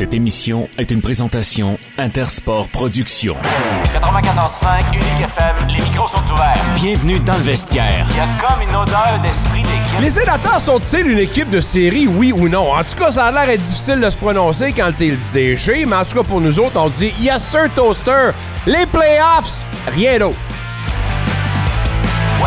Cette émission est une présentation Intersport Productions. 94.5 Unique FM, les micros sont ouverts. Bienvenue dans le vestiaire. Il y a comme une odeur d'esprit d'équipe. Les sénateurs sont-ils une équipe de série, oui ou non? En tout cas, ça a l'air difficile de se prononcer quand t'es le DG, mais en tout cas, pour nous autres, on dit Yes, sir, Toaster. Les playoffs, rien d'autre.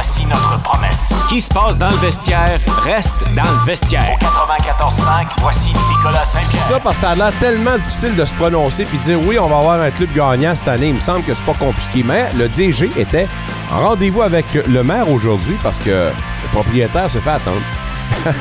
Voici notre promesse. Ce qui se passe dans le vestiaire reste dans le vestiaire. 94.5, voici Nicolas Saint-Pierre. Ça, parce que ça a l'air tellement difficile de se prononcer puis dire oui, on va avoir un club gagnant cette année. Il me semble que c'est pas compliqué. Mais le DG était en rendez-vous avec le maire aujourd'hui parce que le propriétaire se fait attendre.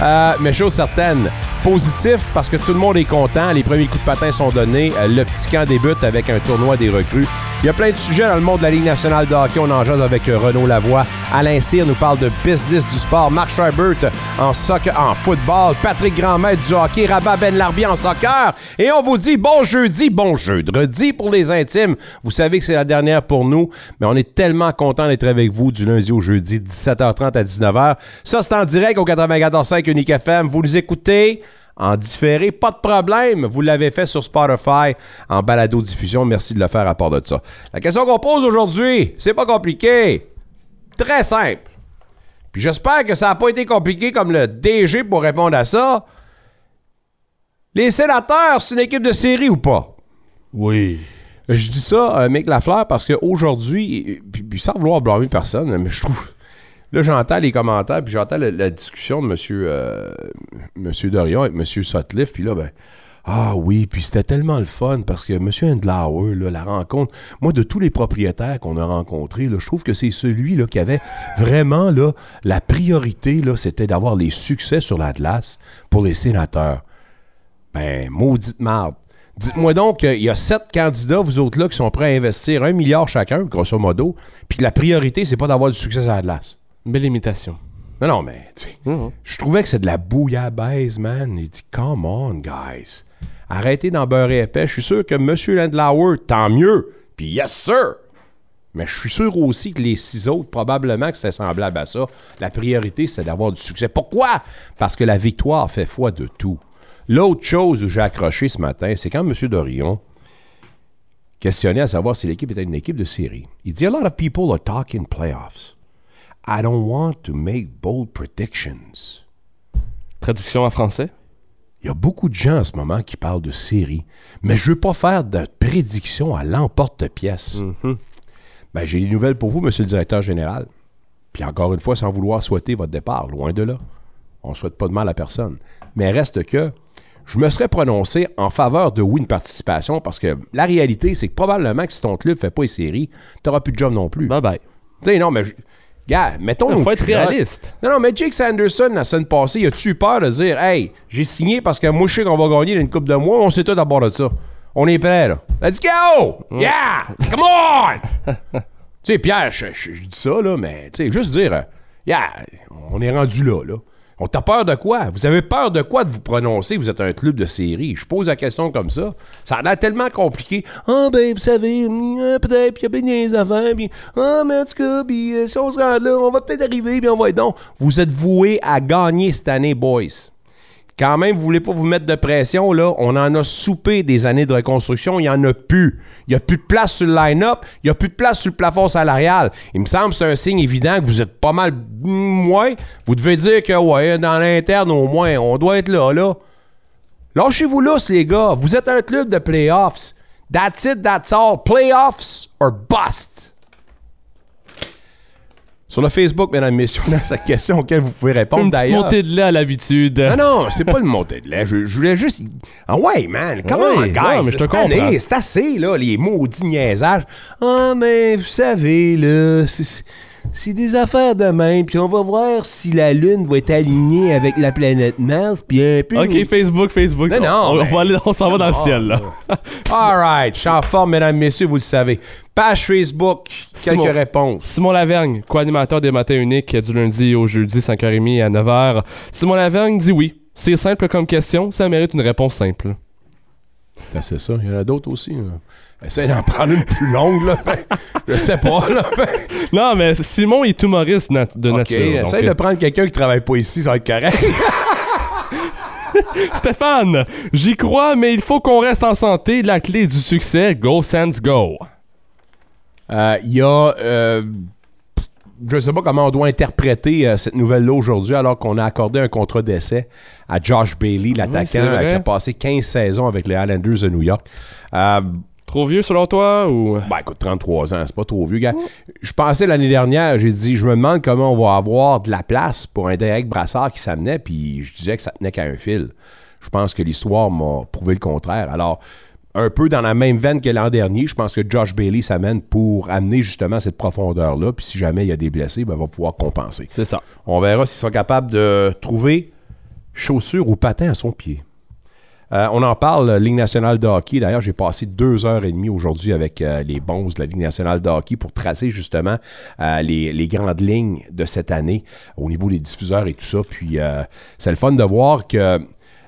Euh, mais chose certaine, positif parce que tout le monde est content. Les premiers coups de patin sont donnés. Euh, Le petit camp débute avec un tournoi des recrues. Il y a plein de sujets dans le monde de la Ligue nationale de hockey. On en jase avec euh, Renaud Lavoie. Alain Cyr nous parle de business du sport. Marc Scheibert en soccer, en football. Patrick Grandmaître du hockey. Rabat Ben Larbi en soccer. Et on vous dit bon jeudi, bon jeudi pour les intimes. Vous savez que c'est la dernière pour nous, mais on est tellement content d'être avec vous du lundi au jeudi, 17h30 à 19h. Ça, c'est en direct au 94.5 Unique FM. Vous nous écoutez en différé, pas de problème. Vous l'avez fait sur Spotify en balado-diffusion. Merci de le faire à part de ça. La question qu'on pose aujourd'hui, c'est pas compliqué. Très simple. Puis j'espère que ça n'a pas été compliqué comme le DG pour répondre à ça. Les sénateurs, c'est une équipe de série ou pas? Oui. Je dis ça, euh, Mick Lafleur, parce qu'aujourd'hui, puis, puis sans vouloir blâmer personne, mais je trouve. Là, j'entends les commentaires, puis j'entends la, discussion de monsieur, monsieur Dorion avec monsieur Sutcliffe, puis là, ben. Ah oui, puis c'était tellement le fun parce que M. Endlauer, là, la rencontre, moi, de tous les propriétaires qu'on a rencontrés, là, je trouve que c'est celui là, qui avait vraiment la priorité, là, c'était d'avoir les succès sur l'Atlas pour les sénateurs. Ben, maudite marde. Dites-moi donc qu'il y a sept candidats, vous autres là, qui sont prêts à investir un milliard chacun, grosso modo, puis la priorité, c'est pas d'avoir du succès à Atlas. Belle imitation. Non, non, mais tu sais, Mhm. je trouvais que c'est de la bouillabaisse, man. Il dit, come on, guys. Arrêtez d'en beurrer épais. Je suis sûr que M. Landlauer, tant mieux. Puis yes, sir. Mais je suis sûr aussi que les six autres, probablement que c'est semblable à ça. La priorité, c'est d'avoir du succès. Pourquoi? Parce que la victoire fait foi de tout. L'autre chose où j'ai accroché ce matin, c'est quand M. Dorion questionnait à savoir si l'équipe était une équipe de série. Il dit A lot of people are talking playoffs. I don't want to make bold predictions. Traduction en français? Il y a beaucoup de gens en ce moment qui parlent de série, mais je veux pas faire de prédiction à l'emporte-pièce. Ben, j'ai des nouvelles pour vous, monsieur le directeur général. Puis encore une fois, sans vouloir souhaiter votre départ, loin de là. On ne souhaite pas de mal à personne. Mais reste que je me serais prononcé en faveur de oui, une participation, parce que la réalité, c'est que probablement que si ton club ne fait pas les séries, tu n'auras plus de job non plus. Bye bye. Tu sais, non, mais. Gars, mettons. Il faut être réaliste. Non, non, mais Jake Sanderson, la semaine passée, as-tu eu peur de dire, hey, j'ai signé parce que moi, je sais qu'on va gagner une coupe de mois, on sait tout d'abord de ça. On est prêt, là. Let's go! Yeah! Come on! tu sais, Pierre, je, je- je dis ça, là, mais, tu sais, juste dire, euh, yeah, on est rendu là, là. On peur de quoi? Vous avez peur de quoi de vous prononcer? Vous êtes un club de série. Je pose la question comme ça. Ça a tellement compliqué. Ah, ben, vous savez, hum, euh, peut-être, il y a bien des affaires, ah, mais en tout cas, euh, si on se rend là, on va peut-être arriver, puis on va être donc. Vous êtes voués à gagner cette année, boys. Quand même, vous voulez pas vous mettre de pression, là. On en a soupé des années de reconstruction. Il y en a plus. Il y a plus de place sur le line-up. Il y a plus de place sur le plafond salarial. Il me semble que c'est un signe évident que vous êtes pas mal moins. Vous devez dire que, ouais, dans l'interne, au moins, on doit être là, là. Lâchez-vous là, les gars. Vous êtes un club de playoffs. That's it, that's all. Playoffs or bust. Sur le Facebook, mesdames et messieurs, on a cette question auquel vous pouvez répondre d'ailleurs. montée de lait à l'habitude. Non, non, c'est pas une montée de lait. Je, je voulais juste. Ah ouais, man, comment, Ouais, guys? non, mais je te cette année, comprends. C'est assez, là, les maudits niaisages. Ah, mais vous savez, là, c'est- c'est des affaires de même, puis on va voir si la Lune va être alignée avec la planète Mars, puis un peu. Ok, Facebook, Facebook. Non, non, on, on mais- va aller- on s'en va dans le ciel, on, là. All right, je suis en forme, mesdames, messieurs, vous le savez. Page Facebook, quelques réponses. Simon Lavergne, co-animateur des matins uniques du lundi au jeudi, 5h30 à 9h. Simon Lavergne dit oui. C'est simple comme question, ça mérite une réponse simple. Ben, C'est ça, il y en a d'autres aussi. là. Essaye d'en prendre une plus longue, là. Ben, je sais pas, là. Ben, Non, mais Simon est humoriste nat- de OK, nature. essaye euh, de prendre quelqu'un qui travaille pas ici, ça va être correct. Stéphane, j'y crois, mais il faut qu'on reste en santé. La clé du succès, go Sands go. Euh, Il y a. euh, je ne sais pas comment on doit interpréter euh, cette nouvelle-là aujourd'hui, alors qu'on a accordé un contrat d'essai à Josh Bailey, c'est l'attaquant euh, qui a passé 15 saisons avec les Islanders de New York. Trop vieux selon toi ou? Ben écoute, 33 ans, c'est pas trop vieux, gars. Je pensais l'année dernière, j'ai dit, je me demande comment on va avoir de la place pour un Derek Brassard qui s'amenait, puis je disais que ça tenait qu'à un fil. Je pense que l'histoire m'a prouvé le contraire. Alors, un peu dans la même veine que l'an dernier, je pense que Josh Bailey s'amène pour amener justement cette profondeur-là, puis si jamais il y a des blessés, ben, il va pouvoir compenser. c'est ça. On verra s'ils sont capables de trouver chaussures ou patins à son pied. Euh, on en parle, euh, Ligue nationale de hockey. D'ailleurs, j'ai passé deux heures et demie aujourd'hui avec euh, les bons de la Ligue nationale de hockey pour tracer justement les, grandes lignes de cette année au niveau des diffuseurs et tout ça. Puis, c'est le fun de voir que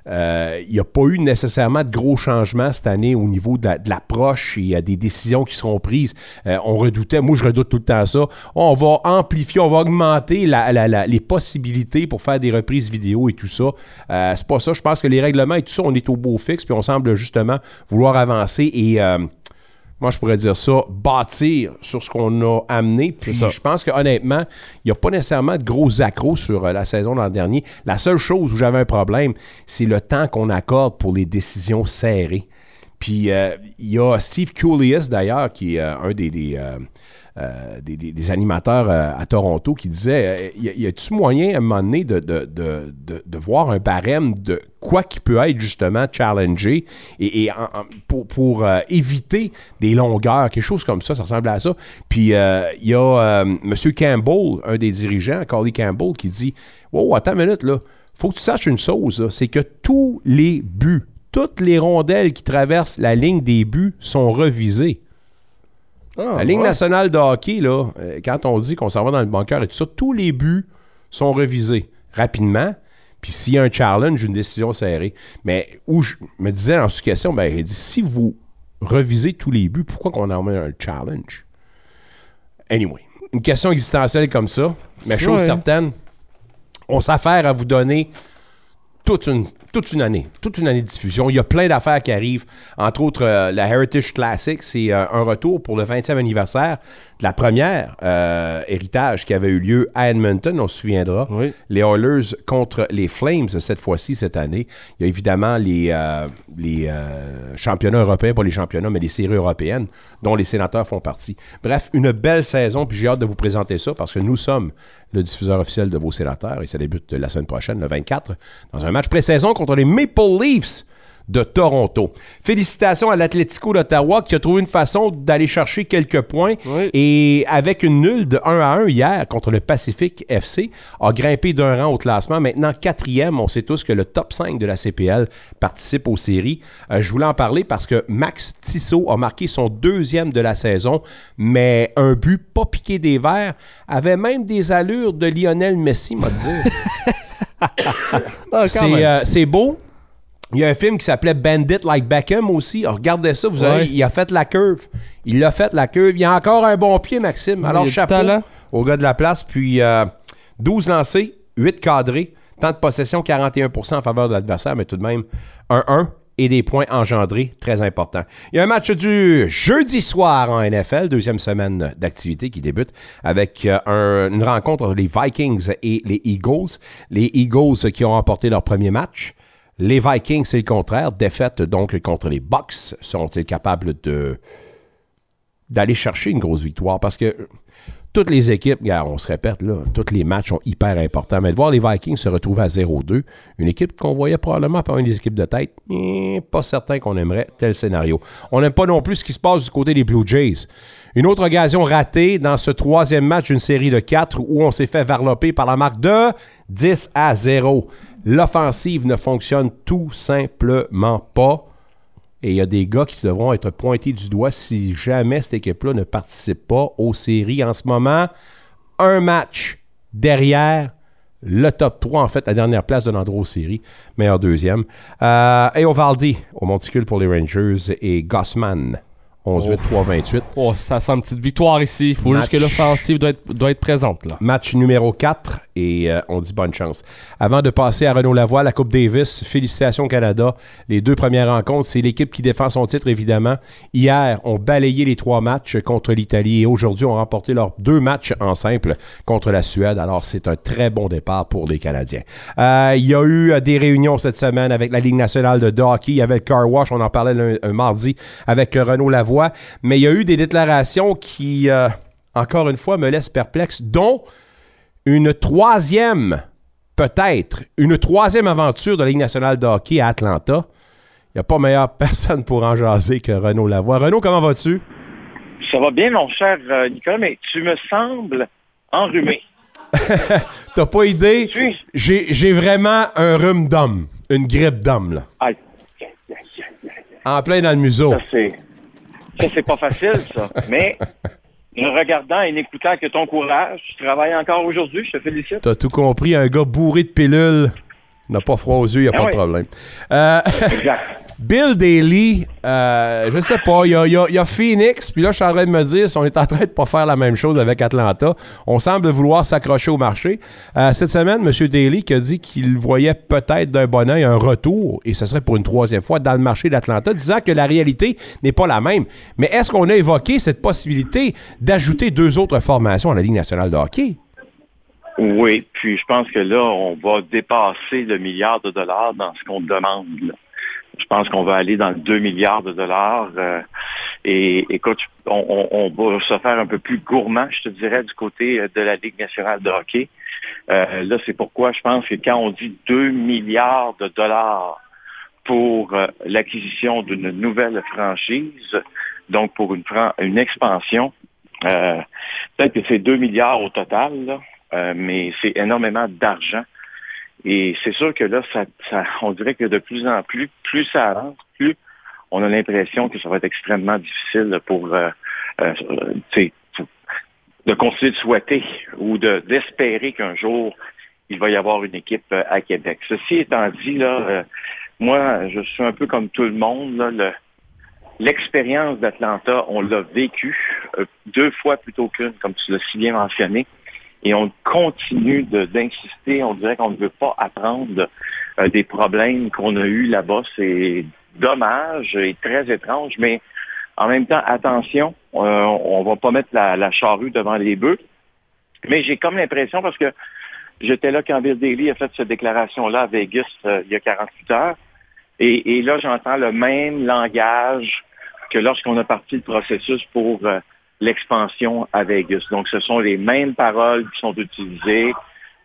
euh, il n'y a pas eu nécessairement de gros changements cette année au niveau de la- de l'approche et des décisions qui seront prises. Euh, on redoutait, moi je redoute tout le temps ça. On va amplifier, on va augmenter la- la- les possibilités pour faire des reprises vidéo et tout ça. Euh, c'est pas ça. Je pense que les règlements et tout ça, on est au beau fixe, puis on semble justement vouloir avancer et euh, moi, je pourrais dire ça, bâtir sur ce qu'on a amené. Puis je pense que honnêtement, il n'y a pas nécessairement de gros accros sur euh, la saison l'an dernier. La seule chose où j'avais un problème, c'est le temps qu'on accorde pour les décisions serrées. Puis euh, il y a Steve Coolius, d'ailleurs, qui est euh, un des, des, euh, des- des- animateurs euh, à Toronto, qui disait euh, y a-tu moyen à un moment donné de, de, de, de- voir un barème de quoi qui peut être justement challengé et, pour, pour éviter des longueurs, quelque chose comme ça, ça ressemble à ça. Puis il y a M. Campbell, un des dirigeants, Carly Campbell, qui dit Wow, attends une minute, là. Faut que tu saches une chose, c'est que tous les buts, toutes les rondelles qui traversent la ligne des buts sont revisées. Ah, La Ligue ouais. nationale de hockey, là, euh, quand on dit qu'on s'en va dans le bunker et tout ça, tous les buts sont revisés rapidement. Puis s'il y a un challenge, une décision serrée. Mais où je me disais en sous-question, ben, il dit si vous revisez tous les buts, pourquoi qu'on en met un challenge? Anyway, une question existentielle comme ça, mais chose Ouais. certaine, on s'affaire à vous donner toute une, toute une année, toute une année de diffusion. Il y a plein d'affaires qui arrivent. Entre autres, euh, la Heritage Classic, c'est euh, un retour pour le 20e anniversaire la première euh, héritage qui avait eu lieu à Edmonton, on se souviendra. Oui. Les Oilers contre les Flames cette fois-ci, cette année. Il y a évidemment les, euh, les euh, championnats européens, pas les championnats, mais les séries européennes, dont les sénateurs font partie. Bref, une belle saison, puis j'ai hâte de vous présenter ça parce que nous sommes le diffuseur officiel de vos sénateurs et ça débute la semaine prochaine, le 24, dans un match pré-saison contre les Maple Leafs de Toronto. Félicitations à l'Atlético d'Ottawa qui a trouvé une façon d'aller chercher quelques points Oui. et avec une nulle de 1 à 1 hier contre le Pacific FC, a grimpé d'un rang au classement. Maintenant quatrième, on sait tous que le top 5 de la CPL participe aux séries. Euh, je voulais en parler parce que Max Tissot a marqué son deuxième de la saison, mais un but pas piqué des verres, avait même des allures de Lionel Messi, m'a dire. Ah, C'est euh, c'est beau. Il y a un film qui s'appelait Bandit Like Beckham aussi. Alors, regardez ça, vous Ouais. avez, il a fait la curve. Il a fait la curve. Il a encore un bon pied, Maxime. Alors, chapeau au gars de la place. Puis, euh, 12 lancés, 8 cadrés, temps de possession 41% en faveur de l'adversaire, mais tout de même 1-1 et des points engendrés, très important. Il y a un match du jeudi soir en NFL, deuxième semaine d'activité qui débute avec euh, un- une rencontre entre les Vikings et les Eagles. Les Eagles qui ont remporté leur premier match. Les Vikings, c'est le contraire, défaite donc contre les Bucks. Seront-ils capables d'aller chercher une grosse victoire? Parce que toutes les équipes, on se répète, là, tous les matchs sont hyper importants. Mais de voir les Vikings se retrouver à 0-2, une équipe qu'on voyait probablement parmi les équipes de tête, eh, pas certain qu'on aimerait tel scénario. On n'aime pas non plus ce qui se passe du côté des Blue Jays. Une autre occasion ratée dans ce troisième match d'une série de quatre où on s'est fait varloper par la marque de 10 à 0. L'offensive ne fonctionne tout simplement pas. Et il y a des gars qui devront être pointés du doigt si jamais cette équipe-là ne participe pas aux séries. En ce moment, un match derrière le top 3, en fait, la dernière place de l'endroit aux séries, meilleur deuxième. Euh, et Ovaldi au monticule pour les Rangers et Gossman 11-8, 3-28. Oh, ça sent une petite victoire ici. Il faut Match. juste que l'offensive doit être, doit être présente. Là. Match numéro 4 et euh, on dit bonne chance. Avant de passer à Renaud Lavoie, la Coupe Davis, félicitations Canada. Les deux premières rencontres, c'est l'équipe qui défend son titre évidemment. Hier, on balayé les trois matchs contre l'Italie et aujourd'hui, on a remporté leurs deux matchs en simple contre la Suède. Alors, c'est un très bon départ pour les Canadiens. Euh, il y a eu euh, des réunions cette semaine avec la Ligue nationale de hockey. Il y avait le Car Wash, on en parlait le- un mardi avec Renaud Lavoie. Mais il y a eu des déclarations qui, euh, encore une fois, me laissent perplexe, dont une troisième, peut-être, une troisième aventure de la Ligue nationale de hockey à Atlanta. Il n'y a pas meilleure personne pour en jaser que Renaud Lavoie. Renaud, comment vas-tu? Ça va bien, mon cher euh, Nicolas, mais tu me sembles enrhumé. T'as pas idée? J'ai vraiment un rhume d'homme, une grippe d'homme, là. Aïe. En plein dans le museau. Ça. Ça, c'est pas facile, ça. Mais, en regardant et en écoutant que ton courage, tu travailles encore aujourd'hui, je te félicite. T'as tout compris, un gars bourré de pilules n'a pas froid aux yeux, il n'y a Ah pas oui. de problème. Euh, Exact. Bill Daly, euh, je sais pas, il y a, Phoenix, puis là, je suis en train de me dire si on est en train de pas faire la même chose avec Atlanta. On semble vouloir s'accrocher au marché. Euh, cette semaine, M. Daly qui a dit qu'il voyait peut-être d'un bon oeil un retour, et ce serait pour une troisième fois, dans le marché d'Atlanta, disant que la réalité n'est pas la même. Mais est-ce qu'on a évoqué cette possibilité d'ajouter deux autres formations à la Ligue nationale de hockey? Oui, puis je pense que là, on va dépasser le milliard de dollars dans ce qu'on demande. là. Je pense qu'on va aller dans le 2 milliards de dollars. euh, et écoute, on, on- on va se faire un peu plus gourmand, je te dirais, du côté euh, de la Ligue nationale de hockey. Euh, là, c'est pourquoi je pense que quand on dit 2 milliards de dollars pour euh, l'acquisition d'une nouvelle franchise, donc pour une, une expansion, euh, peut-être que c'est 2 milliards au total, là, mais c'est énormément d'argent. Et c'est sûr que là, on dirait que de plus en plus, plus ça avance, plus on a l'impression que ça va être extrêmement difficile pour, euh, euh, pour- de continuer de souhaiter ou de- d'espérer qu'un jour, il va y avoir une équipe euh, à Québec. Ceci étant dit, là, moi, je suis un peu comme tout le monde. L'expérience d'Atlanta, on l'a vécu deux fois plutôt qu'une, comme tu l'as si bien mentionné. Et on continue d'insister. On dirait qu'on ne veut pas apprendre euh, des problèmes qu'on a eus là-bas. C'est dommage et très étrange, mais en même temps, attention, euh, on va pas mettre la, charrue devant les bœufs. Mais j'ai comme l'impression, parce que j'étais là quand Bill Daly a fait cette déclaration-là à Vegas euh, il y a 48 heures, et, et là, j'entends le même langage que lorsqu'on a parti le processus pour l'expansion à Vegas. Donc, ce sont les mêmes paroles qui sont utilisées.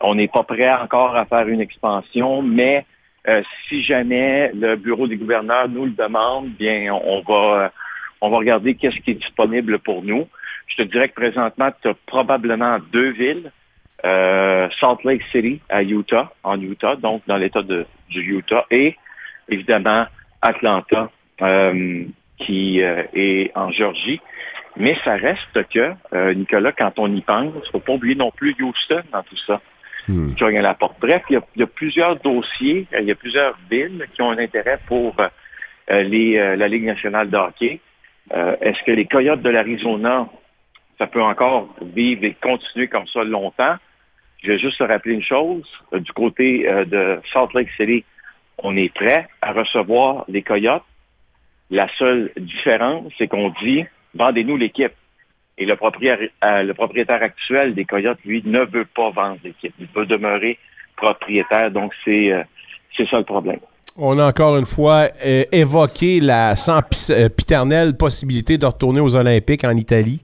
On n'est pas prêt encore à faire une expansion, mais euh, si jamais le bureau des gouverneurs nous le demande, bien, on va, euh, on va regarder qu'est-ce qui est disponible pour nous. Je te dirais que présentement, tu as probablement deux villes. Euh, Salt Lake City à Utah, en Utah, donc dans l'État du Utah, et évidemment Atlanta, qui est en Géorgie. Mais ça reste que, euh, Nicolas, quand on y pense, il ne faut pas oublier non plus Houston dans tout ça. Hmm. Qui la porte. Bref, il y, a, il y a plusieurs dossiers, euh, il y a plusieurs villes qui ont un intérêt pour euh, les, euh, la Ligue nationale de hockey. Est-ce que les Coyotes de l'Arizona, ça peut encore vivre et continuer comme ça longtemps? Je vais juste te rappeler une chose. Du côté de Salt Lake City, on est prêt à recevoir les Coyotes. La seule différence, c'est qu'on dit, vendez-nous l'équipe. Et le propriétaire, euh, le propriétaire actuel des Coyotes, lui, ne veut pas vendre l'équipe. Il veut demeurer propriétaire. Donc, c'est euh, ça le problème. On a encore une fois euh, évoqué la sempiternelle possibilité de retourner aux Olympiques en Italie.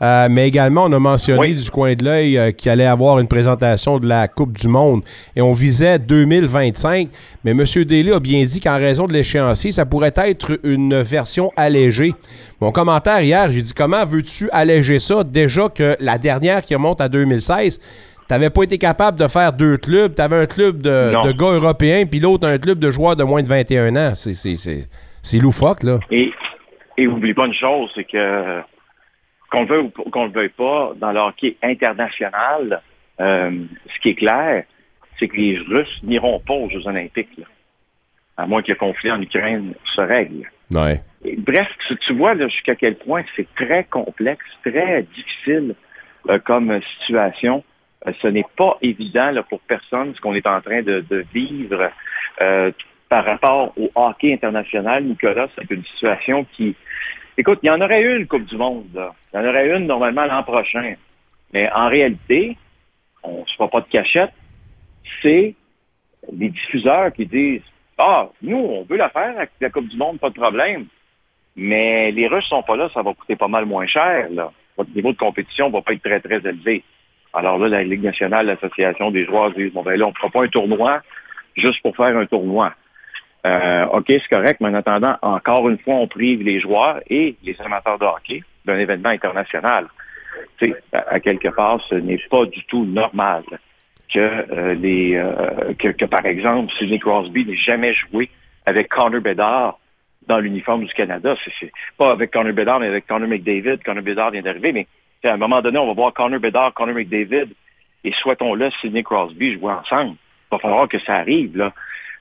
Euh, mais également, on a mentionné Oui. du coin de l'œil euh, qu'il allait avoir une présentation de la Coupe du Monde et on visait 2025. Mais M. Daly a bien dit qu'en raison de l'échéancier, ça pourrait être une version allégée. Mon commentaire hier, j'ai dit comment veux-tu alléger ça? Déjà que la dernière qui remonte à 2016, t'avais pas été capable de faire deux clubs. T'avais un club de, gars européens puis l'autre un club de joueurs de moins de 21 ans. C'est loufoque, là. Et, et oublie pas une chose, c'est que qu'on le veuille ou qu'on le veuille pas, dans le hockey international, euh, ce qui est clair, c'est que les Russes n'iront pas aux Jeux olympiques, là. à moins que le conflit en Ukraine se règle. Ouais. Et bref, tu, tu vois jusqu'à quel point c'est très complexe, très difficile euh, comme situation. Euh, ce n'est pas évident là, pour personne ce qu'on est en train de, de vivre par rapport au hockey international, Nicolas. C'est une situation qui... Écoute, il y en aurait une Coupe du Monde. Il y en aurait une normalement l'an prochain. Mais en réalité, on ne se voit pas de cachette, c'est les diffuseurs qui disent Ah, nous, on veut la faire avec la Coupe du Monde, pas de problème. Mais les Russes sont pas là, ça va coûter pas mal moins cher. Votre niveau de compétition va pas être très, très élevé. Alors là, la Ligue nationale, l'Association des joueurs disent Bon, ben là, on ne fera pas un tournoi juste pour faire un tournoi. Euh, OK, c'est correct, mais en attendant, encore une fois, on prive les joueurs et les amateurs de hockey d'un événement international. Tu sais, à, quelque part, ce n'est pas du tout normal que, euh, les, euh, que, par exemple, Sidney Crosby n'ait jamais joué avec Connor Bedard dans l'uniforme du Canada. C'est pas avec Connor Bedard, mais avec Connor McDavid. Connor Bedard vient d'arriver, mais à un moment donné, on va voir Connor Bedard, Connor McDavid, et souhaitons-le, Sidney Crosby jouer ensemble. Il va falloir que ça arrive, là.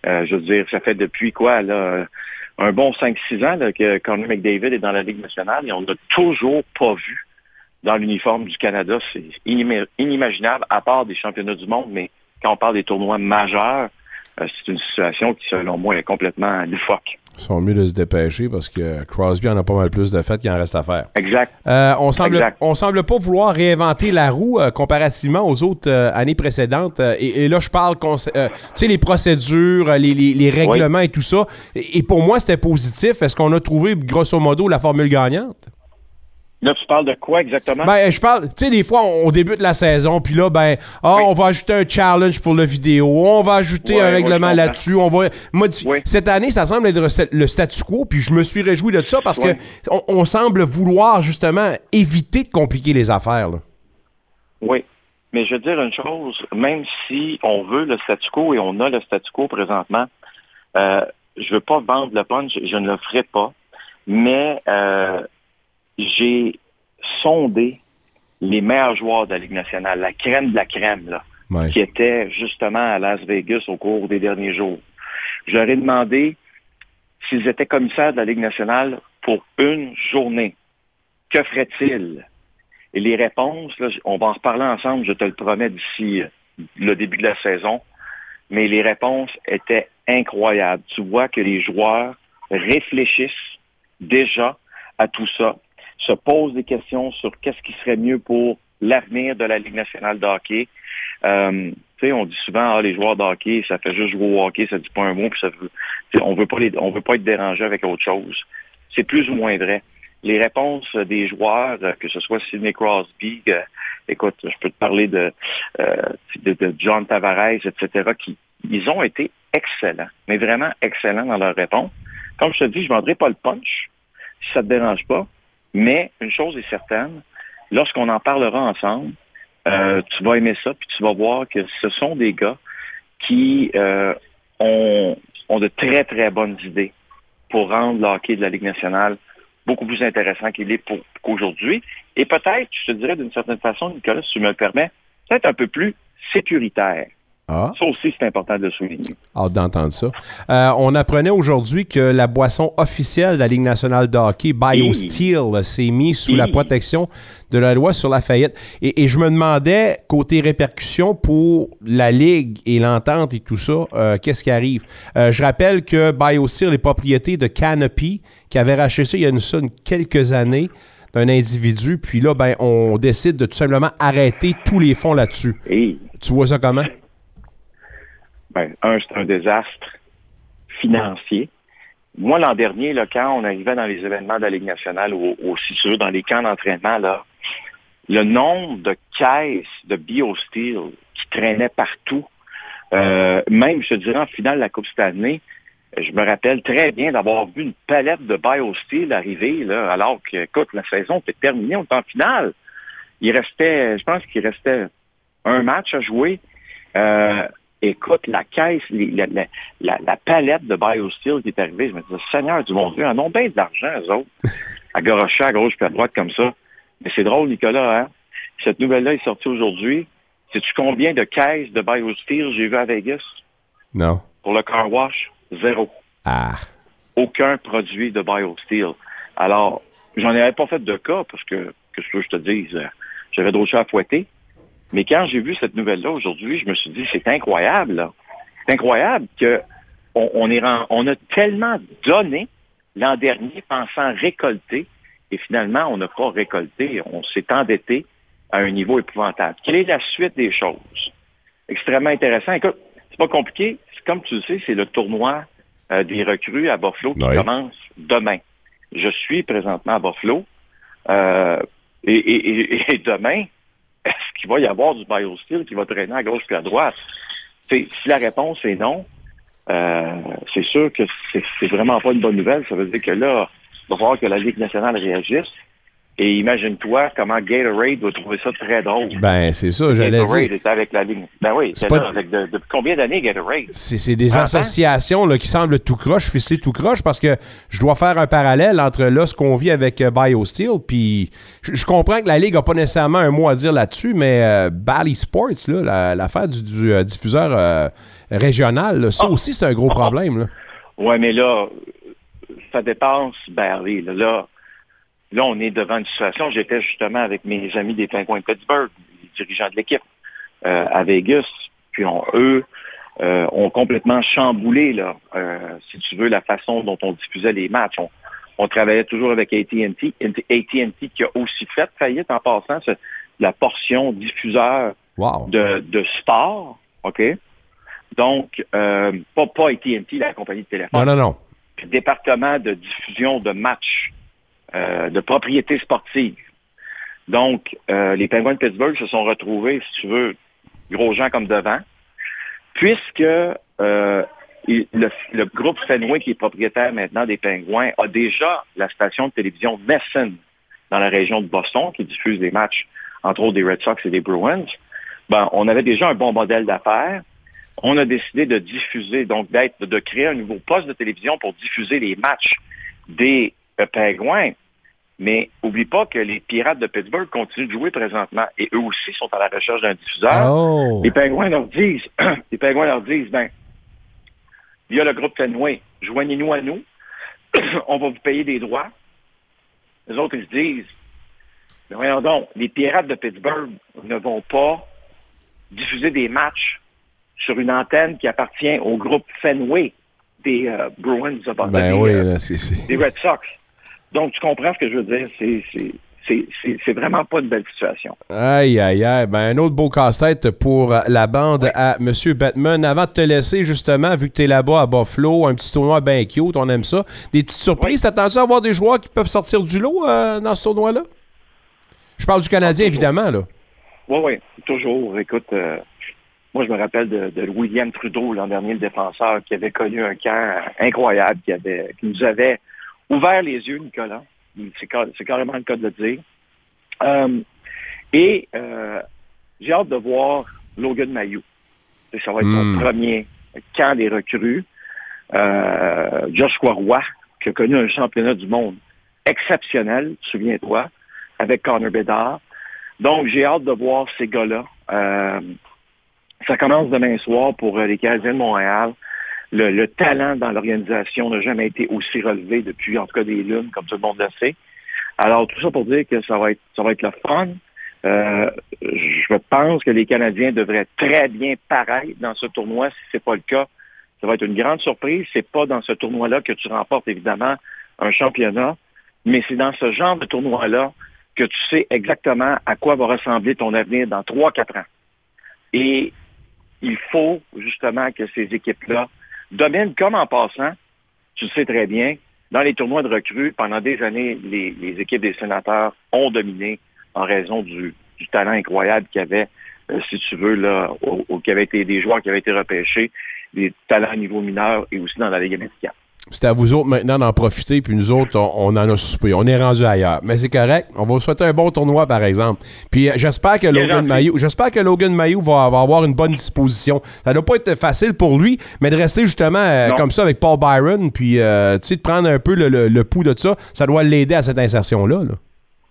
Euh, je veux dire, ça fait depuis quoi, là, un bon 5-6 ans là, que Connor McDavid est dans la Ligue nationale et on n'a toujours pas vu dans l'uniforme du Canada. C'est inimaginable, à part des championnats du monde, mais quand on parle des tournois majeurs, euh, c'est une situation qui, selon moi, est complètement loufoque. Ils sont mieux de se dépêcher parce que Crosby en a pas mal plus de fait qu'il en reste à faire. Exact. Euh, on semble, Exact. on semble pas vouloir réinventer la roue euh, comparativement aux autres euh, années précédentes. Et, et, là, je parle, tu sais, les procédures, les, les, les règlements oui. et tout ça. Et, et pour moi, c'était positif. Est-ce qu'on a trouvé, grosso modo, la formule gagnante? Là, tu parles de quoi exactement? Ben, je parle, tu sais, des fois, on, on, débute la saison, puis là, ben, ah, oui. on va ajouter un challenge pour le vidéo, on va ajouter ouais, un règlement là-dessus, on va modifier. Oui. Cette année, ça semble être le statu quo, puis je me suis réjoui de ça parce oui. que on, on, semble vouloir justement éviter de compliquer les affaires. Là. Oui. Mais je veux dire une chose, même si on veut le statu quo et on a le statu quo présentement, euh, je veux pas vendre le punch, je ne le ferai pas, mais euh, j'ai sondé les meilleurs joueurs de la Ligue nationale, la crème de la crème, là, ouais. qui étaient justement à Las Vegas au cours des derniers jours. Je leur ai demandé s'ils étaient commissaires de la Ligue nationale pour une journée. Que ferait-il? Et les réponses, là, on va en reparler ensemble, je te le promets, d'ici le début de la saison, mais les réponses étaient incroyables. Tu vois que les joueurs réfléchissent déjà à tout ça se pose des questions sur qu'est-ce qui serait mieux pour l'avenir de la Ligue nationale de hockey. Euh, on dit souvent, ah, les joueurs de hockey, ça fait juste jouer au hockey, ça dit pas un mot, puis ça veut, on veut pas les, on veut pas être dérangé avec autre chose. C'est plus ou moins vrai. Les réponses des joueurs, que ce soit Sidney Crosby, euh, écoute, je peux te parler de, euh, de, de, John Tavares, etc., qui ils ont été excellents, mais vraiment excellents dans leurs réponses. Comme je te dis, je ne vendrai pas le punch, si ça ne te dérange pas. Mais une chose est certaine, lorsqu'on en parlera ensemble, euh, tu vas aimer ça, puis tu vas voir que ce sont des gars qui euh, ont, ont, de très, très bonnes idées pour rendre le hockey de la Ligue nationale beaucoup plus intéressant qu'il est pour qu'aujourd'hui. Et peut-être, je te dirais d'une certaine façon, Nicolas, si tu me le permets, peut-être un peu plus sécuritaire. Ah. Ça aussi, c'est important de le souligner. Hâte d'entendre ça. Euh, on apprenait aujourd'hui que la boisson officielle de la Ligue nationale de hockey, BioSteel, s'est mise sous la protection de la loi sur la faillite. Et, et, je me demandais, côté répercussions pour la Ligue et l'entente et tout ça, euh, qu'est-ce qui arrive? Euh, je rappelle que BioSteel est propriété de Canopy, qui avait racheté ça il y a une, ça, une quelques années d'un individu. Puis là, ben, on décide de tout simplement arrêter tous les fonds là-dessus. Hey. Tu vois ça comment? Ben, un, c'est un désastre financier. Moi, l'an dernier, là, quand on arrivait dans les événements de la Ligue nationale ou, aussi sûr, dans les camps d'entraînement, là, le nombre de caisses de BioSteel qui traînaient partout, euh, même, je dirais, en finale de la Coupe cette année, je me rappelle très bien d'avoir vu une palette de BioSteel arriver, là, alors que, écoute, la saison était terminée, on était en finale. Il restait, je pense qu'il restait un match à jouer. Euh, écoute, la caisse, la, la, la, la palette de BioSteel qui est arrivée, je me disais, Seigneur du bon Dieu, en ont bien de l'argent, eux autres, à gorocher à gauche puis à droite comme ça. Mais c'est drôle, Nicolas, hein? Cette nouvelle-là est sortie aujourd'hui. Sais-tu combien de caisses de BioSteel j'ai vu à Vegas? Non. Pour le car wash? Zéro. Ah. aucun produit de BioSteel. Alors, j'en avais pas fait de cas parce que, que ce que je te dise, euh, j'avais d'autres choses à fouetter. Mais quand j'ai vu cette nouvelle-là aujourd'hui, je me suis dit, c'est incroyable. C'est incroyable que on, on est ren- on a tellement donné l'an dernier pensant récolter et finalement, on n'a pas récolté. On s'est endetté à un niveau épouvantable. Quelle est la suite des choses? Extrêmement intéressant. Écoute, c'est pas compliqué. Comme tu le sais, c'est le tournoi euh, des recrues à Buffalo qui commence demain. Je suis présentement à Buffalo. Euh, et, et- et- et demain, est-ce qu'il va y avoir du biosteel qui va traîner à gauche puis à droite? Si la réponse est non, euh, c'est sûr que c'est c'est vraiment pas une bonne nouvelle. Ça veut dire que là, il va falloir que la Ligue nationale réagisse. Et imagine-toi comment Gatorade va trouver ça très drôle. Ben, c'est ça, j'allais Gatorade dire. était avec la Ligue. Ben oui, C'est là avec de- depuis combien d'années Gatorade? C'est c'est des Ah, hein? associations là, qui semblent tout croche, ficelées tout croche, parce que je dois faire un parallèle entre là ce qu'on vit avec euh, BioSteel, puis je, comprends que la Ligue n'a pas nécessairement un mot à dire là-dessus, mais euh, Bally Sports, la- l'affaire du, du, euh, diffuseur euh, régional, là, ça Ah. aussi c'est un gros problème. Là. Ouais, mais là, ça dépasse Barry. Là, là, là, on est devant une situation. J'étais justement avec mes amis des Penguins de Pittsburgh, les dirigeants de l'équipe, euh, à Vegas. Puis on- eux euh, ont complètement chamboulé, là, euh, si tu veux, la façon dont on diffusait les matchs. On, on travaillait toujours avec AT&T. AT&T qui a aussi fait faillite en passant la portion diffuseur Wow. de, de sport, OK? Donc, euh, pas, pas AT&T, la compagnie de téléphone Non, non, non. puis département de diffusion de matchs, euh, de propriété sportive. Donc, euh, les Penguins de Pittsburgh se sont retrouvés, si tu veux, gros gens comme devant, puisque euh, le, le groupe Fenway, qui est propriétaire maintenant des Penguins, a déjà la station de télévision Nesson dans la région de Boston, qui diffuse des matchs, entre autres des Red Sox et des Bruins. Ben, on avait déjà un bon modèle d'affaires on a décidé de diffuser, donc d'être, de créer un nouveau poste de télévision pour diffuser les matchs des euh, Pingouins. Mais oublie pas que les Pirates de Pittsburgh continuent de jouer présentement et eux aussi sont à la recherche d'un diffuseur. Oh. Les Pingouins leur disent, les Pingouins leur disent, ben, il y a le groupe Fenway, joignez-nous à nous, on va vous payer des droits. Les autres, ils se disent, mais voyons donc, les Pirates de Pittsburgh ne vont pas diffuser des matchs sur une antenne qui appartient au groupe Fenway des euh, Bruins Ben des, oui, des Red Sox. Donc, tu comprends ce que je veux dire? C'est, c'est, vraiment pas une belle situation. Aïe, aïe, aïe. Ben, un autre beau casse-tête pour la bande à M. Batman. Avant de te laisser, justement, vu que tu es là-bas à Buffalo, un petit tournoi bien cute, on aime ça. Des petites surprises. T'attends-tu à avoir des joueurs qui peuvent sortir du lot euh, dans ce tournoi-là? Je parle du Canadien, évidemment, là. Oui, oui, toujours. Écoute, euh, moi, je me rappelle de, de William Trudeau l'an dernier, le défenseur, qui avait connu un camp incroyable, qui, avait, qui nous avait ouvert les yeux, Nicolas. C'est, car- c'est carrément le cas de le dire. Euh, et euh, j'ai hâte de voir Logan Mayou. Ça va être Hmm. son premier camp des recrues. Euh, Joshua Roy, qui a connu un championnat du monde exceptionnel, souviens-toi, avec Connor Bedard. Donc, j'ai hâte de voir ces gars-là. Ça commence demain soir pour les Canadiens de Montréal. Le, le talent dans l'organisation n'a jamais été aussi relevé depuis, en tout cas, des lunes, comme tout le monde le sait. Alors, tout ça pour dire que ça va être, ça va être le fun. Euh, je pense que les Canadiens devraient très bien paraître dans ce tournoi. Si c'est pas le cas, ça va être une grande surprise. C'est pas dans ce tournoi-là que tu remportes, évidemment, un championnat, mais c'est dans ce genre de tournoi-là que tu sais exactement à quoi va ressembler ton avenir dans 3-4 ans. Et il faut justement que ces équipes-là dominent comme en passant, tu le sais très bien, dans les tournois de recrues, pendant des années, les, équipes des sénateurs ont dominé en raison du, talent incroyable qu'il y avait, euh, si tu veux, là, été des joueurs qui avaient été repêchés, des talents à niveau mineur et aussi dans la Ligue américaine. C'est à vous autres maintenant d'en profiter, puis nous autres, on, on en a soupé. On est rendu ailleurs. Mais c'est correct. On va vous souhaiter un bon tournoi, par exemple. Puis euh, j'espère que Logan. Mayou, j'espère que Logan Mayou va, va avoir une bonne disposition. Ça doit pas être facile pour lui, mais de rester justement euh, comme ça avec Paul Byron, puis euh, tu sais, de prendre un peu le, le- le pouls de ça, ça doit l'aider à cette insertion-là. là.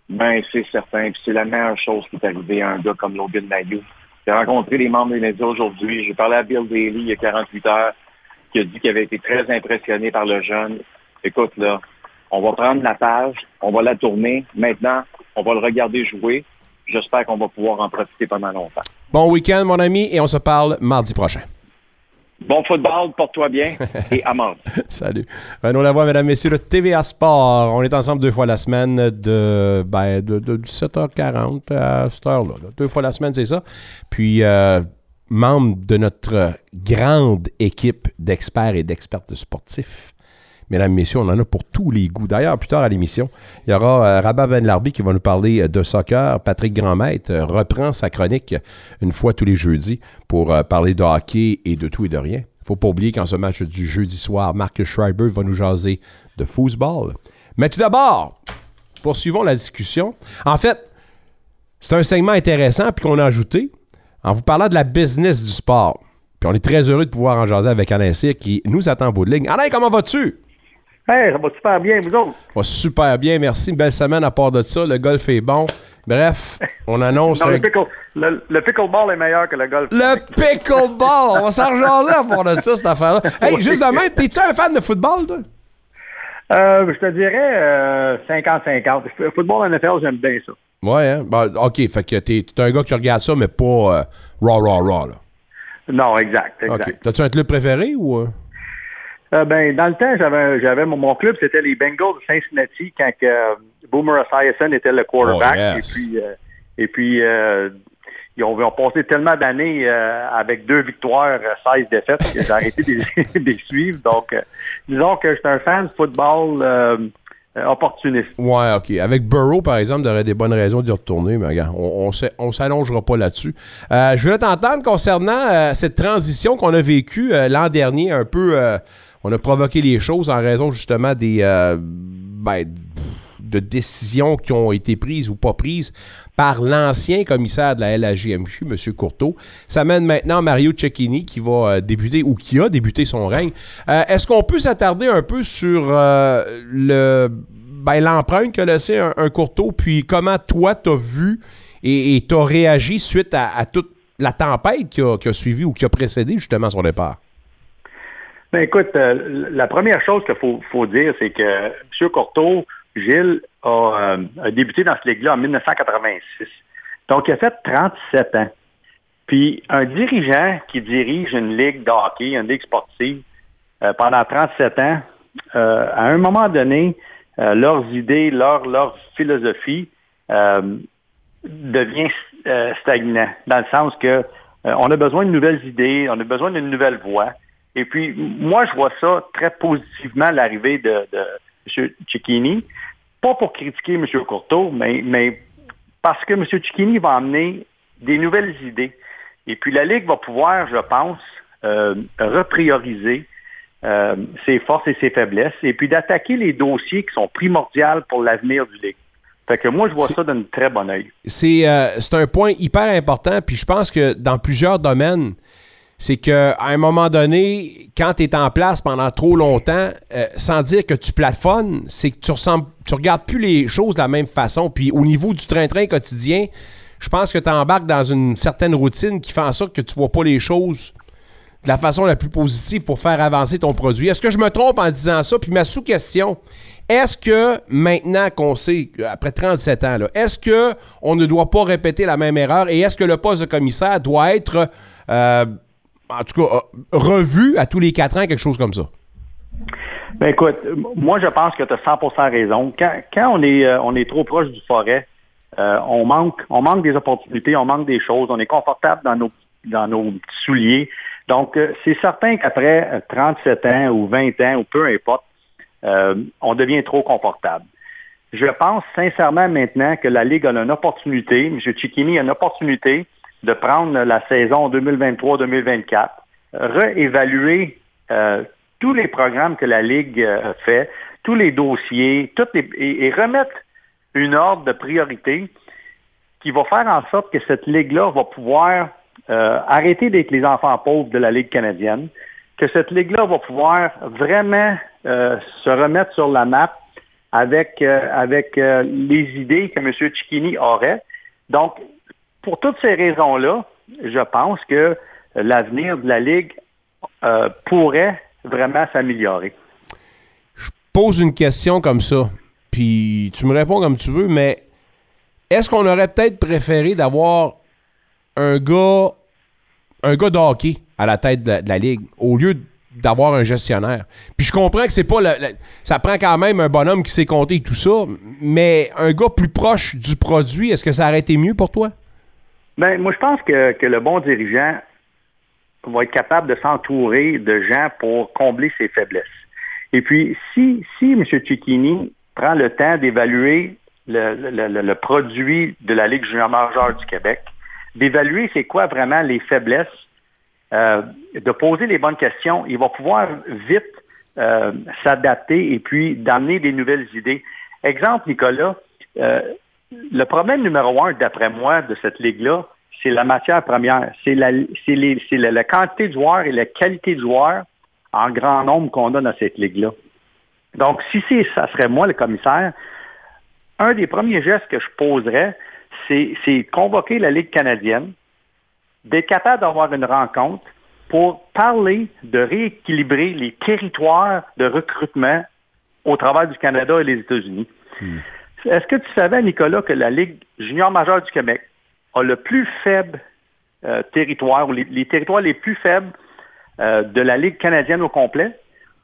Ben, c'est certain. Puis c'est la meilleure chose qui est arrivée à un gars comme Logan Mayou. J'ai rencontré les membres des médias aujourd'hui. J'ai parlé à Bill Daly il y a 48 heures, qui a dit qu'il avait été très impressionné par le jeune. écoute, là, on va prendre la page, on va la tourner. Maintenant, on va le regarder jouer. J'espère qu'on va pouvoir en profiter pendant longtemps. Bon week-end, mon ami, et on se parle mardi prochain. Bon football, porte-toi bien et à mardi. Salut. Renaud Lavoie, mesdames, messieurs, le TVA Sport. On est ensemble deux fois la semaine de, ben, de, de 17h40 à cette heure-là. là. Deux fois la semaine, c'est ça. Puis, euh, membre de notre grande équipe d'experts et d'expertes sportifs. Mesdames, messieurs, on en a pour tous les goûts. D'ailleurs, plus tard à l'émission, il y aura euh, Rabat Ben Larbi qui va nous parler euh, de soccer. Patrick Grandmaître euh, reprend sa chronique une fois tous les jeudis pour parler de hockey et de tout et de rien. faut pas oublier qu'en ce match du jeudi soir, Marc Schreiber va nous jaser de football. Mais tout d'abord, poursuivons la discussion. En fait, c'est un segment intéressant puis qu'on a ajouté en vous parlant de la business du sport. Puis on est très heureux de pouvoir en jaser avec Alain Cyr qui nous attend en bout de ligne. Alain, comment vas-tu? Hey, ça va super bien, vous autres? Va super bien, merci. Une belle semaine à part de ça. Le golf est bon. Bref, on annonce Non, un- le, pickle- le- le pickleball est meilleur que le golf. le pickleball. On va s'en rejaser à part de ça, cette affaire-là. Hey, juste de même, t'es-tu un fan de football, toi? Euh, je te dirais euh, 50-50. Le Football NFL, j'aime bien ça. Ouais, hein? Bon, OK, fait que t'es, t'es un gars qui regarde ça, mais pas euh, raw, raw, raw, là. Non, exact, exact. OK. T'as-tu un club préféré ou... euh? Euh, ben, dans le temps, j'avais, j'avais mon, mon club, c'était les Bengals de Cincinnati quand que, euh, Boomer Esiason était le quarterback. Oh, yes. Et puis, et puis ils, ont, ils ont passé tellement d'années euh, avec deux victoires, euh, 16 défaites, que j'ai arrêté de les- suivre. Donc, euh, disons que j'étais un fan de football euh, opportuniste. Ouais, OK. Avec Burrow, par exemple, t'aurais des bonnes raisons d'y retourner, mais on, on s'allongera pas là-dessus. Euh, je voulais t'entendre concernant euh, cette transition qu'on a vécue euh, l'an dernier, un peu... euh, on a provoqué les choses en raison justement des... euh, ben, de décisions qui ont été prises ou pas prises par l'ancien commissaire de la LAGMQ, M. Courteau. Ça mène maintenant Mario Cecchini qui va euh, débuter ou qui a débuté son règne. Euh, Est-ce qu'on peut s'attarder un peu sur euh, le ben, l'empreinte qu'a laissé un, un puis comment toi t'as vu et t'as réagi suite à, toute la tempête qui a, suivi ou qui a précédé justement son départ? Ben écoute, la première chose qu'il faut, faut dire, c'est que M. Courteau, Gilles, a, euh, a débuté dans cette ligue-là en 1986. Donc, il a fait 37 ans. Puis, un dirigeant qui dirige une ligue de hockey, une ligue sportive, euh, pendant 37 ans, euh, à un moment donné, leurs idées, leur, leur philosophie devient stagnant, dans le sens que on a besoin de nouvelles idées, on a besoin d'une nouvelle voie. Et puis, moi, je vois ça très positivement, l'arrivée de M. Cicchini. Pas pour critiquer M. Courteau, mais, mais parce que M. Cicchini va amener des nouvelles idées. Et puis, la Ligue va pouvoir, je pense, euh, reprioriser euh, ses forces et ses faiblesses, et puis d'attaquer les dossiers qui sont primordiaux pour l'avenir du Ligue. Fait que moi, je vois ça d'un très bon œil. c'est euh, c'est un point hyper important. Puis je pense que dans plusieurs domaines, c'est qu'à un moment donné, quand tu es en place pendant trop longtemps, euh, sans dire que tu plafonnes, c'est que tu ressembles, tu regardes plus les choses de la même façon. Puis au niveau du train-train quotidien, je pense que tu embarques dans une certaine routine qui fait en sorte que tu vois pas les choses de la façon la plus positive pour faire avancer ton produit. Est-ce que je me trompe en disant ça? Puis ma sous-question, est-ce que maintenant qu'on sait, après 37 ans, est-ce que on ne doit pas répéter la même erreur? Et est-ce que le poste de commissaire doit être, euh, en tout cas, euh, revu à tous les quatre ans, quelque chose comme ça? Ben écoute, moi je pense que tu as 100% raison. Quand, on est euh, on est trop proche du forêt, euh, on manque on manque des opportunités, on manque des choses, on est confortable dans nos dans nos petits souliers. Donc c'est certain qu'après euh, 37 ans ou 20 ans ou peu importe, on devient trop confortable. Je pense sincèrement maintenant que la Ligue a une opportunité, M. Cicchini a une opportunité de prendre la saison 2023-2024, réévaluer euh, tous les programmes que la Ligue euh, fait, tous les dossiers, toutes les- et, et remettre une ordre de priorité qui va faire en sorte que cette Ligue-là va pouvoir euh, arrêter d'être les enfants pauvres de la Ligue canadienne, que cette Ligue-là va pouvoir vraiment euh, se remettre sur la map avec, euh, avec les idées que M. Cicchini aurait. Donc, pour toutes ces raisons-là, je pense que l'avenir de la Ligue euh, pourrait vraiment s'améliorer. pose une question comme ça, puis tu me réponds comme tu veux, mais est-ce qu'on aurait peut-être préféré d'avoir un gars, un gars de à la tête de la, ligue au lieu d'avoir un gestionnaire? Puis je comprends que c'est pas le- ça prend quand même un bonhomme qui sait compter et tout ça, mais un gars plus proche du produit, est-ce que ça aurait été mieux pour toi? Ben, moi, je pense que, que le bon dirigeant va être capable de s'entourer de gens pour combler ses faiblesses. Et puis, si, si M. Cicchini prend le temps d'évaluer le- le produit de la Ligue junior majeure du Québec, d'évaluer c'est quoi vraiment les faiblesses, euh, de poser les bonnes questions, il va pouvoir vite euh, s'adapter et puis d'amener des nouvelles idées. Exemple, Nicolas, euh, le problème numéro un, d'après moi, de cette ligue-là, c'est la matière première. C'est la, quantité de joueurs et la qualité de joueurs en grand nombre qu'on a dans cette ligue-là. Donc, si ça serait moi le commissaire, un des premiers gestes que je poserais, c'est, convoquer la Ligue canadienne, d'être capable d'avoir une rencontre pour parler de rééquilibrer les territoires de recrutement au travers du Canada et les États-Unis. Est-ce que tu savais, Nicolas, que la Ligue junior majeure du Québec a le plus faible euh, territoire, ou les, les territoires les plus faibles euh, de la Ligue canadienne au complet?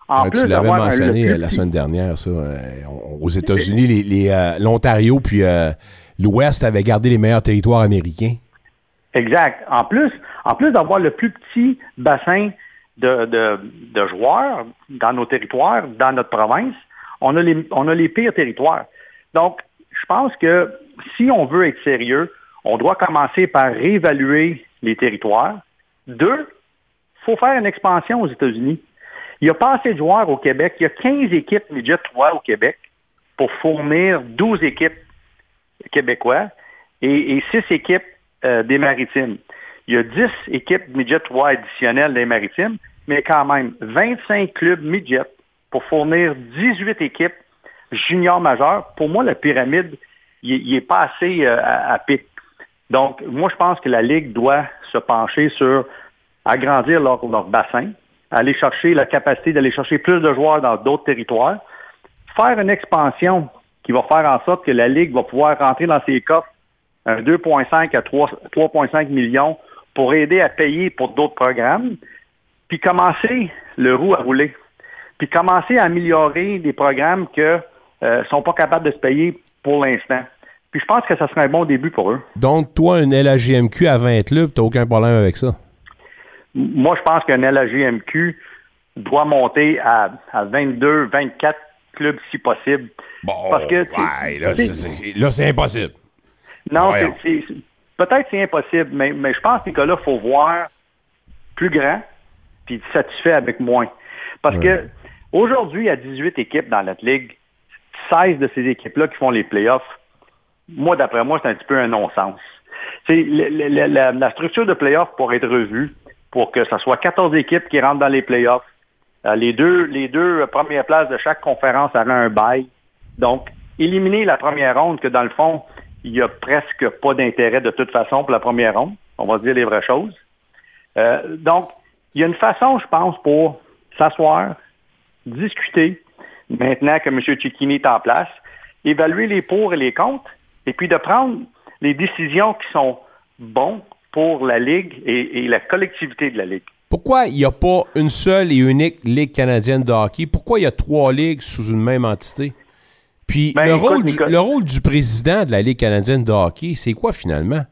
En Ouais, tu l'avais un- mentionné le euh, plus la semaine dernière, ça. euh, aux États-Unis, les- les, l'Ontario puis l'Ouest avaient gardé les meilleurs territoires américains. Exact. En plus, en plus d'avoir le plus petit bassin de, de- de joueurs dans nos territoires, dans notre province, on a les, on a les pires territoires. Donc, je pense que si on veut être sérieux, on doit commencer par réévaluer les territoires. Deux, il faut faire une expansion aux États-Unis. Il n'y a pas assez de joueurs au Québec. Il y a 15 équipes midget 3 au Québec pour fournir 12 équipes québécois et, et 6 équipes euh, des maritimes. Il y a 10 équipes midget 3 additionnelles des maritimes, mais quand même 25 clubs midget pour fournir 18 équipes juniors majeures. Pour moi, la pyramide, il n'est pas assez euh, à, pic. Donc, moi, je pense que la Ligue doit se pencher sur agrandir leur, leur bassin, aller chercher la capacité d'aller chercher plus de joueurs dans d'autres territoires, faire une expansion qui va faire en sorte que la Ligue va pouvoir rentrer dans ses coffres un 2,5 à 3 3,5 millions pour aider à payer pour d'autres programmes, puis commencer le roue à rouler, puis commencer à améliorer des programmes que euh, sont pas capables de se payer pour l'instant. Puis je pense que ça serait un bon début pour eux. Donc, toi, une LAGMQ à 20 clubs, t'as aucun problème avec ça? Moi, je pense qu'un LAGMQ doit monter à, à 22, 24 clubs si possible. Bon, Parce que, ouais, là, c'est- impossible. Non, peut-être c'est impossible, mais, mais je pense, Nicolas, il faut voir plus grand puis satisfait avec moins. Parce que aujourd'hui, il y a 18 équipes dans notre ligue, 16 de ces équipes-là qui font les playoffs. Moi, d'après moi, c'est un petit peu un non-sens. La, la structure de playoffs pour être revue, pour que ce soit 14 équipes qui rentrent dans les playoffs. Euh, les, deux, les deux premières places de chaque conférence auraient un bail. Donc, éliminer la première ronde, que dans le fond, il n'y a presque pas d'intérêt de toute façon pour la première ronde. On va dire les vraies choses. Euh, donc, il y a une façon, je pense, pour s'asseoir, discuter, maintenant que M. Cicchini est en place, évaluer les pour et les contre, et puis de prendre les décisions qui sont bonnes pour la Ligue et, et la collectivité de la Ligue. Pourquoi il n'y a pas une seule et unique Ligue canadienne de hockey? Pourquoi il y a trois ligues sous une même entité? Puis Ben, le, écoute, rôle du, le rôle du président de la Ligue canadienne de hockey, c'est quoi finalement?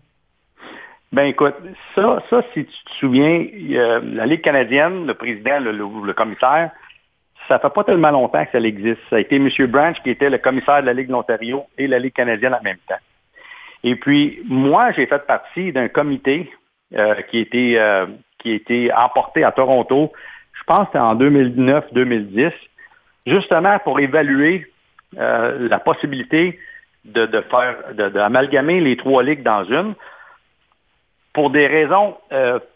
Ben écoute, ça, ça, si tu te souviens, a la Ligue canadienne, le président, le, le- le commissaire, ça fait pas tellement longtemps que ça existe. Ça a été M. Branch qui était le commissaire de la Ligue de l'Ontario et la Ligue canadienne en même temps. Et puis, moi, j'ai fait partie d'un comité euh, qui, a été, euh, qui a été emporté à Toronto, je pense en 2009-2010, justement pour évaluer euh, la possibilité de, faire, d'amalgamer les trois ligues dans une pour des raisons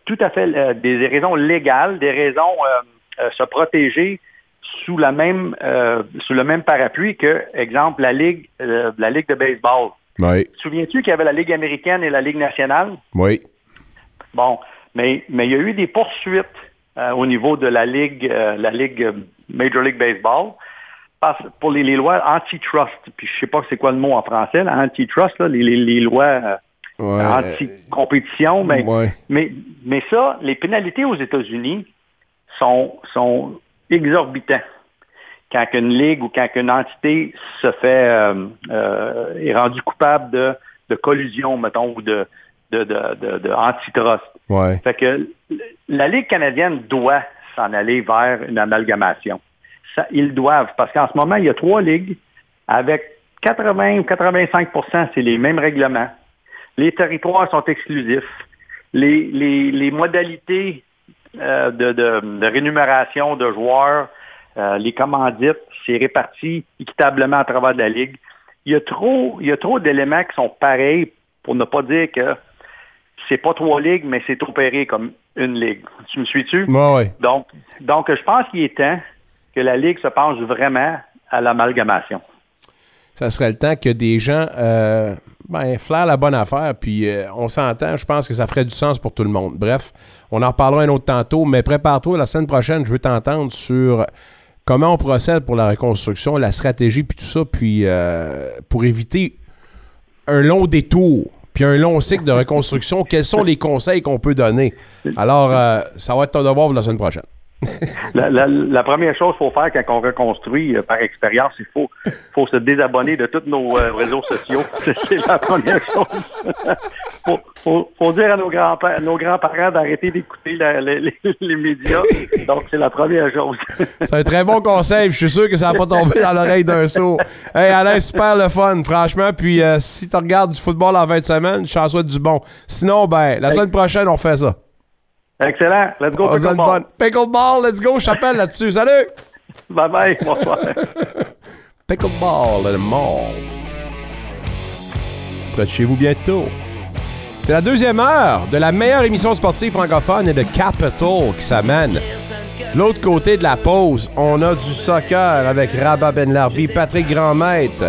tout à fait, des raisons légales, des raisons se protéger sous la même, euh, sous le même parapluie que, exemple, la ligue, euh, la ligue de baseball. Oui, Souviens-tu qu'il y avait la ligue américaine et la ligue nationale? oui. Bon, mais, mais il y a eu des poursuites euh, au niveau de la ligue, la ligue Major League Baseball pour les, les lois antitrust, puis je sais pas c'est quoi le mot en français, là, antitrust, là, les, les- les lois Ouais. anti-compétition, mais, Ouais. mais, mais ça, les pénalités aux États-Unis sont, sont exorbitants. Quand une ligue ou quand une entité se fait euh, euh, est rendue coupable de, de collusion, mettons, ou de, de, de, de- de antitrust. Ouais. Fait que la Ligue canadienne doit s'en aller vers une amalgamation. Ça, ils doivent, parce qu'en ce moment, il y a trois ligues avec 80 ou 85% c'est les mêmes règlements. Les territoires sont exclusifs. Les, les, les modalités euh, de, de- de rémunération de joueurs, euh, les commandites, c'est réparti équitablement à travers de la Ligue. Il y a trop, il y a trop d'éléments qui sont pareils pour ne pas dire que c'est pas trois ligues, mais c'est opéré comme une ligue. Tu me suis-tu? Ouais. Donc, donc, je pense qu'il est temps que la Ligue se penche vraiment à l'amalgamation. Ça serait le temps que des gens euh, ben, flairent la bonne affaire, puis euh, on s'entend, je pense que ça ferait du sens pour tout le monde. Bref, on en reparlera un autre tantôt, mais prépare-toi, la semaine prochaine, je veux t'entendre sur comment on procède pour la reconstruction, la stratégie, puis tout ça, puis euh, pour éviter un long détour, puis un long cycle de reconstruction, quels sont les conseils qu'on peut donner? Alors, euh, ça va être ton devoir pour la semaine prochaine. La, la- la première chose qu'il faut faire quand on reconstruit euh, par expérience, il faut, faut se désabonner de tous nos euh, réseaux sociaux. C'est la première chose. faut, faut, faut dire à nos grands-pa- nos grands-parents d'arrêter d'écouter les, les médias. Donc, c'est la première chose. C'est un très bon conseil. Je suis sûr que ça va pas tomber dans l'oreille d'un saut. Hey Alain, super le fun, franchement. Puis euh, si tu regardes du football en 20 semaines, je t'en souhaite du bon. Sinon, ben, la semaine prochaine, on fait ça. Excellent. Let's go, donne pickleball. Pickleball, let's go. Je t'appelle là-dessus. Salut! Bye-bye. Bonsoir. Pickleball, le mall. Près de chez vous bientôt. C'est la deuxième heure de la meilleure émission sportive francophone et de Capital qui s'amène. De l'autre côté de la pause, on a du soccer avec Rabat Benlarbi. Patrick Grandmaître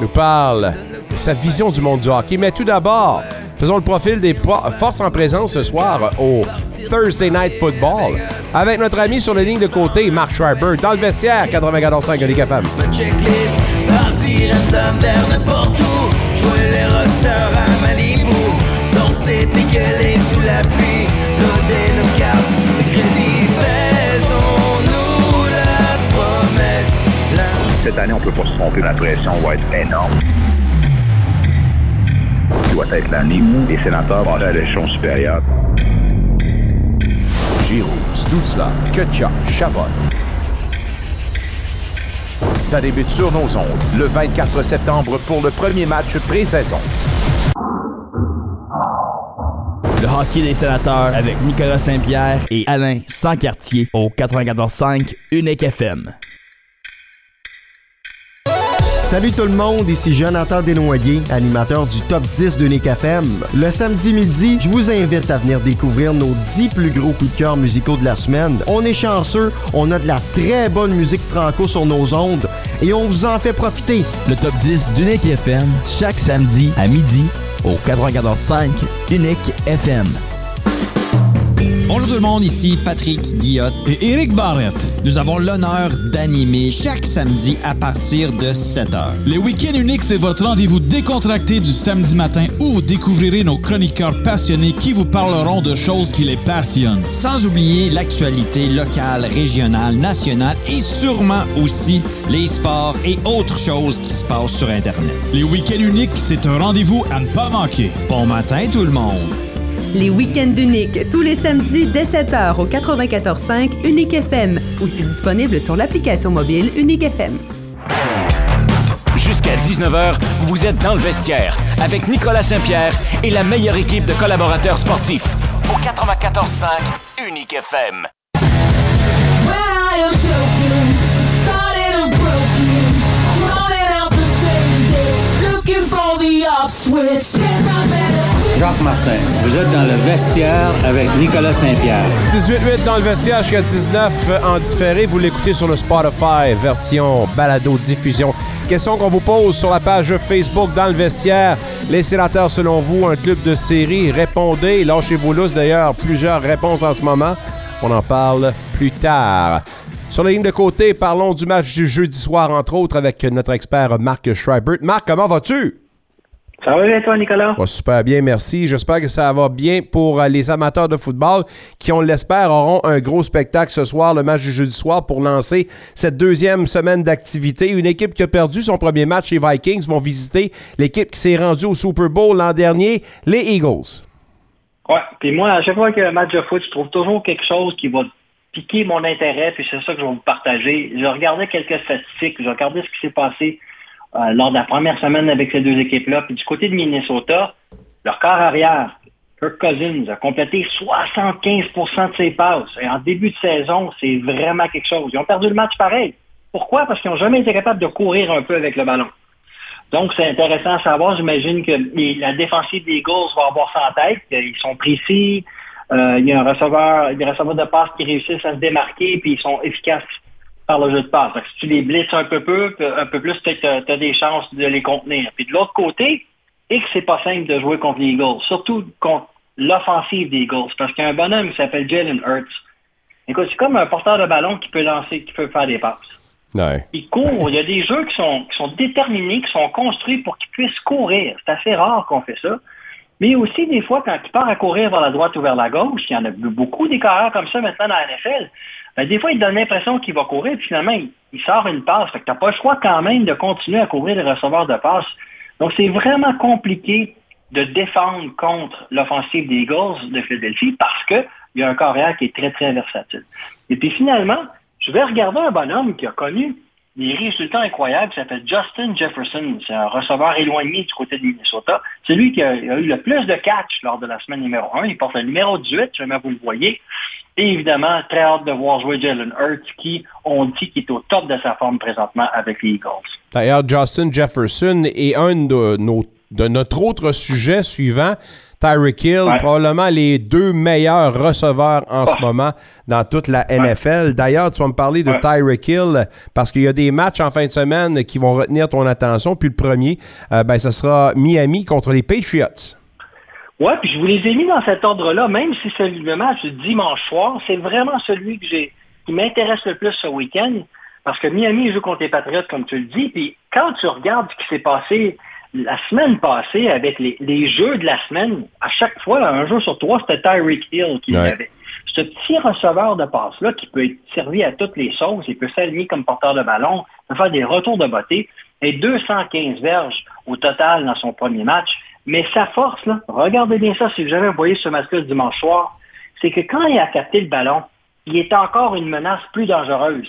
nous parle de sa vision du monde du hockey. Mais tout d'abord, faisons le profil des forces en présence ce soir au Thursday Night Football avec notre ami sur la ligne de côté, Mark Schreiber, dans le vestiaire 94.5 de Ligue FM. Ma checklist, partir random vers n'importe où. Jouer les rockstars à Malibu. Danser dégueuler sous la pluie. Loader nos cartes de crédit. Faisons-nous la promesse. La Cette année, on peut pas se tromper. La pression va être énorme. Doit être l'année où les sénateurs vont aller à l'échelon supérieur. Giroud, Stutzla, Kutcha, Chabot. Ça débute sur nos ondes le 24 septembre pour le premier match pré-saison. Le hockey des sénateurs avec Nicolas Saint-Pierre et Alain Sancartier au 94.5 Unique FM. Salut tout le monde, ici Jonathan Desnoyers, animateur du Top 10 de Nick FM. Le samedi midi, je vous invite à venir découvrir nos 10 plus gros coups de cœur musicaux de la semaine. On est chanceux, on a de la très bonne musique franco sur nos ondes et on vous en fait profiter. Le top 10 d'Unique FM, chaque samedi à midi au 94.5 Unique FM. Bonjour tout le monde, ici Patrick Guillotte et Éric Barrette. Nous avons l'honneur d'animer chaque samedi à partir de 7 heures. Les Week-ends Uniques, c'est votre rendez-vous décontracté du samedi matin où vous découvrirez nos chroniqueurs passionnés qui vous parleront de choses qui les passionnent. Sans oublier l'actualité locale, régionale, nationale et sûrement aussi les sports et autres choses qui se passent sur Internet. Les Week-ends Uniques, c'est un rendez-vous à ne pas manquer. Bon matin tout le monde! Les week-ends uniques, tous les samedis dès 7h au 94.5 Unique FM. Aussi disponible sur l'application mobile Unique FM. Jusqu'à 19h, vous êtes dans le vestiaire avec Nicolas Saint-Pierre et la meilleure équipe de collaborateurs sportifs. Au 94.5 Unique FM. Looking for the off switch. Jacques Martin, vous êtes dans le vestiaire avec Nicolas Saint-Pierre. 18-8 dans le vestiaire jusqu'à 19 en différé. Vous l'écoutez sur le Spotify, version balado-diffusion. Question qu'on vous pose sur la page Facebook dans le vestiaire. Les sénateurs, selon vous, un club de série? Répondez. Lâchez-vous lousse. D'ailleurs, plusieurs réponses en ce moment. On en parle plus tard. Sur la ligne de côté, parlons du match du jeudi soir, entre autres, avec notre expert Marc Schreibert. Marc, comment vas-tu? Ça va bien, toi, Nicolas? Va super bien, merci. J'espère que ça va bien pour euh, les amateurs de football qui, on l'espère, auront un gros spectacle ce soir, le match du jeudi soir, pour lancer cette deuxième semaine d'activité. Une équipe qui a perdu son premier match, les Vikings, vont visiter l'équipe qui s'est rendue au Super Bowl l'an dernier, les Eagles. Ouais, puis moi, à chaque fois qu'il y a un match de foot, je trouve toujours quelque chose qui va piquer mon intérêt, puis c'est ça que je vais vous partager. Je regardais quelques statistiques, je regardais ce qui s'est passé euh, lors de la première semaine avec ces deux équipes-là. Puis du côté de Minnesota, leur corps arrière, Kirk Cousins, a complété 75% de ses passes. Et en début de saison, c'est vraiment quelque chose. Ils ont perdu le match pareil. Pourquoi? Parce qu'ils n'ont jamais été capables de courir un peu avec le ballon. Donc, c'est intéressant à savoir. J'imagine que la défensive des Eagles va avoir ça en tête. Ils sont précis. Euh, il y a un receveur, des receveurs de passe qui réussissent à se démarquer, puis ils sont efficaces par le jeu de passe. si tu les blesses un peu, peu un peu plus, tu as des chances de les contenir. Puis de l'autre côté, et que c'est pas simple de jouer contre les Eagles, surtout contre l'offensive des Eagles, parce qu'il y a un bonhomme qui s'appelle Jalen Hurts. Écoute, c'est comme un porteur de ballon qui peut lancer, qui peut faire des passes. Il court. Il y a des jeux qui sont, qui sont déterminés, qui sont construits pour qu'ils puissent courir. C'est assez rare qu'on fait ça. Mais aussi, des fois, quand il part à courir vers la droite ou vers la gauche, il y en a beaucoup des carrières comme ça maintenant dans la NFL, ben, des fois, il donne l'impression qu'il va courir, puis finalement, il, sort une passe. Fait tu n'as pas le choix quand même de continuer à couvrir les receveurs de passe. Donc, c'est vraiment compliqué de défendre contre l'offensive des Eagles de Philadelphie parce qu'il y a un carrière qui est très, très versatile. Et puis finalement, je vais regarder un bonhomme qui a connu des résultats incroyables, qui s'appelle Justin Jefferson. C'est un receveur éloigné du côté de Minnesota. C'est lui qui a, eu le plus de catch lors de la semaine numéro 1. Il porte le numéro 18, jamais vous le voyez. Et évidemment, très hâte de voir jouer Jalen Hurts, qui, on dit qu'il est au top de sa forme présentement avec les Eagles. D'ailleurs, Justin Jefferson est un de, nos, de notre autre sujet suivant. Tyreek Hill, probablement les deux meilleurs receveurs en ce moment dans toute la NFL. D'ailleurs, tu vas me parler de Tyreek Hill parce qu'il y a des matchs en fin de semaine qui vont retenir ton attention. Puis le premier, euh, ben, ce sera Miami contre les Patriots. Oui, puis je vous les ai mis dans cet ordre-là, même si c'est le match du dimanche soir, c'est vraiment celui que j'ai qui m'intéresse le plus ce week-end, parce que Miami joue contre les Patriots, comme tu le dis, puis quand tu regardes ce qui s'est passé la semaine passée, avec les, jeux de la semaine, à chaque fois, un jeu sur trois, c'était Tyreek Hill qui l'avait. Ce petit receveur de passe-là qui peut être servi à toutes les sauces, il peut s'aligner comme porteur de ballon, peut faire des retours de beauté, et 215 verges au total dans son premier match. Mais sa force, regardez bien ça si vous jamais voyé ce match-là dimanche soir, c'est que quand il a capté le ballon, il est encore une menace plus dangereuse.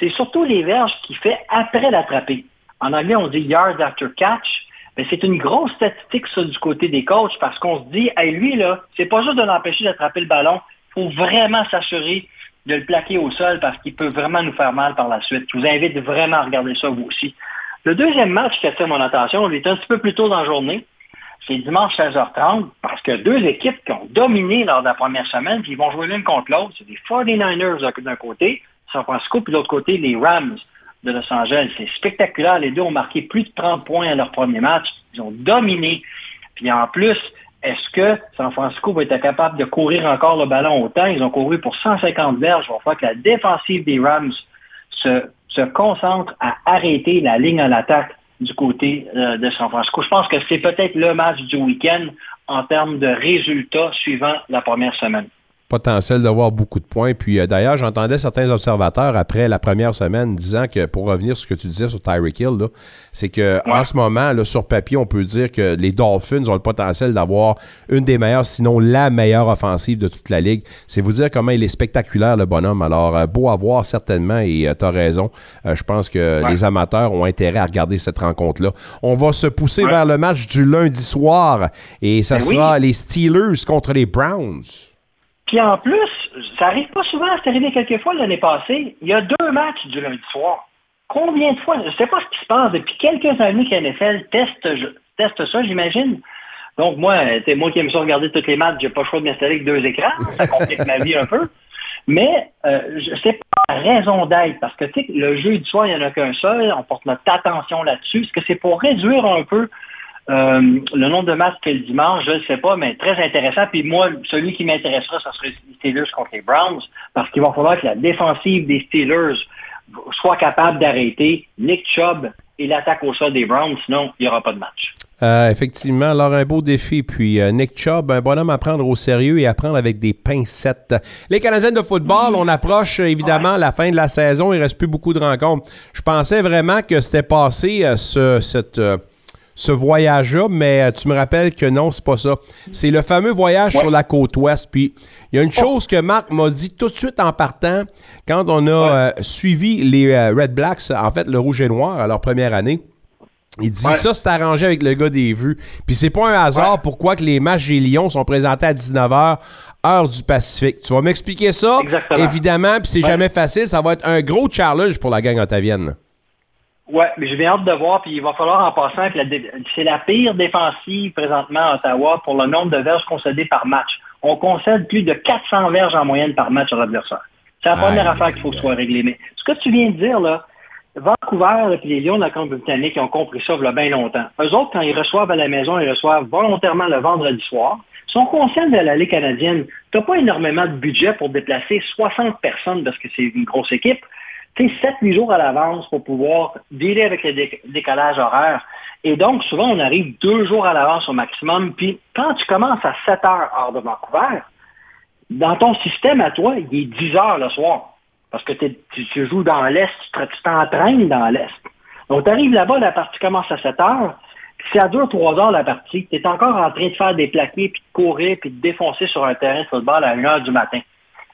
C'est surtout les verges qu'il fait après l'attraper. En anglais, on dit yard after catch. Mais c'est une grosse statistique, du côté des coachs, parce qu'on se dit, hey, lui, là, c'est pas juste de l'empêcher d'attraper le ballon, il faut vraiment s'assurer de le plaquer au sol parce qu'il peut vraiment nous faire mal par la suite. Je vous invite vraiment à regarder ça, vous aussi. Le deuxième match qui a fait mon attention, il est un petit peu plus tôt dans la journée. C'est dimanche 16h30 parce que deux équipes qui ont dominé lors de la première semaine, puis ils vont jouer l'une contre l'autre. C'est les 49ers d'un côté, San Francisco, puis de l'autre côté, les Rams de Los Angeles. C'est spectaculaire. Les deux ont marqué plus de 30 points à leur premier match. Ils ont dominé. Puis en plus, est-ce que San Francisco va être capable de courir encore le ballon autant? Ils ont couru pour 150 verges. Il va que la défensive des Rams se, se concentre à arrêter la ligne à l'attaque du côté euh, de San Francisco. Je pense que c'est peut-être le match du week-end en termes de résultats suivant la première semaine potentiel d'avoir beaucoup de points. Puis euh, d'ailleurs, j'entendais certains observateurs après la première semaine disant que, pour revenir sur ce que tu disais sur Tyreek Hill, c'est que en ce moment, là, sur papier, on peut dire que les Dolphins ont le potentiel d'avoir une des meilleures, sinon la meilleure offensive de toute la ligue. C'est vous dire comment il est spectaculaire, le bonhomme. Alors, euh, beau à voir certainement, et euh, tu as raison. je pense que les amateurs ont intérêt à regarder cette rencontre-là. On va se pousser vers le match du lundi soir, et ça ben sera les Steelers contre les Browns. Puis en plus, ça arrive pas souvent, c'est arrivé quelques fois l'année passée, il y a deux matchs du lundi soir. Combien de fois, je ne sais pas ce qui se passe, depuis quelques années que NFL teste, ça, j'imagine. Donc moi, c'est moi qui aime ça regarder tous les matchs, j'ai pas le choix de m'installer avec deux écrans, ça complique ma vie un peu. Mais euh, sais pas la raison d'être, parce que le jeu du soir, il n'y en a qu'un seul, on porte notre attention là-dessus. Est-ce que c'est pour réduire un peu Euh, le nombre de matchs que le dimanche, je ne sais pas, mais très intéressant. Puis moi, celui qui m'intéressera, ce serait les Steelers contre les Browns, parce qu'il va falloir que la défensive des Steelers soit capable d'arrêter Nick Chubb et l'attaque au sol des Browns, sinon il n'y aura pas de match. Euh, effectivement, alors un beau défi. Puis euh, Nick Chubb, un bonhomme à prendre au sérieux et à prendre avec des pincettes. Les Canadiens de football, on approche évidemment la fin de la saison. Il reste plus beaucoup de rencontres. Je pensais vraiment que c'était passé euh, ce, cette, euh, ce voyage-là, mais euh, tu me rappelles que non, c'est pas ça. C'est le fameux voyage sur la côte ouest. Puis il y a une chose que Marc m'a dit tout de suite en partant quand on a euh, suivi les euh, Red Blacks, en fait le rouge et noir à leur première année. Il dit ça, c'est arrangé avec le gars des vues. Puis c'est pas un hasard pourquoi que les matchs des Lions sont présentés à 19h, heure du Pacifique. Tu vas m'expliquer ça, Exactement. évidemment, puis c'est jamais facile. Ça va être un gros challenge pour la gang ottavienne. Ouais, mais j'ai bien hâte de voir, puis il va falloir en passant que c'est la pire défensive présentement à Ottawa pour le nombre de verges concédées par match. On concède plus de 400 verges en moyenne par match à l'adversaire. C'est la première affaire qu'il faut que ce soit réglé. Mais ce que tu viens de dire, là, Vancouver et les Lions de la Colombie-Britannique ils ont compris ça il y a bien longtemps. Eux autres, quand ils reçoivent à la maison, ils reçoivent volontairement le vendredi soir. Si on concerne de la Ligue canadienne, tu n'as pas énormément de budget pour déplacer 60 personnes parce que c'est une grosse équipe. Tu sais, 7-8 jours à l'avance pour pouvoir dealer avec le dé- décalage horaire. Et donc, souvent, on arrive deux jours à l'avance au maximum. Puis, quand tu commences à 7 heures hors de Vancouver, dans ton système à toi, il est 10 heures le soir. Parce que tu, joues dans l'Est, tu te- tu t'entraînes dans l'Est. Donc, tu arrives là-bas, la partie commence à 7 heures. Puis ça dure 3 heures la partie. Tu es encore en train de faire des plaqués, puis de courir, puis de défoncer sur un terrain de football à 1 heure du matin.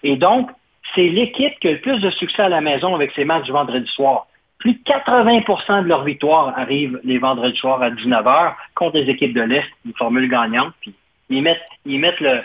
Et donc, c'est l'équipe qui a le plus de succès à la maison avec ses matchs du vendredi soir. Plus de 80% de leurs victoires arrivent les vendredis soirs à 19h contre les équipes de l'Est, une formule gagnante. Puis ils mettent, ils mettent le,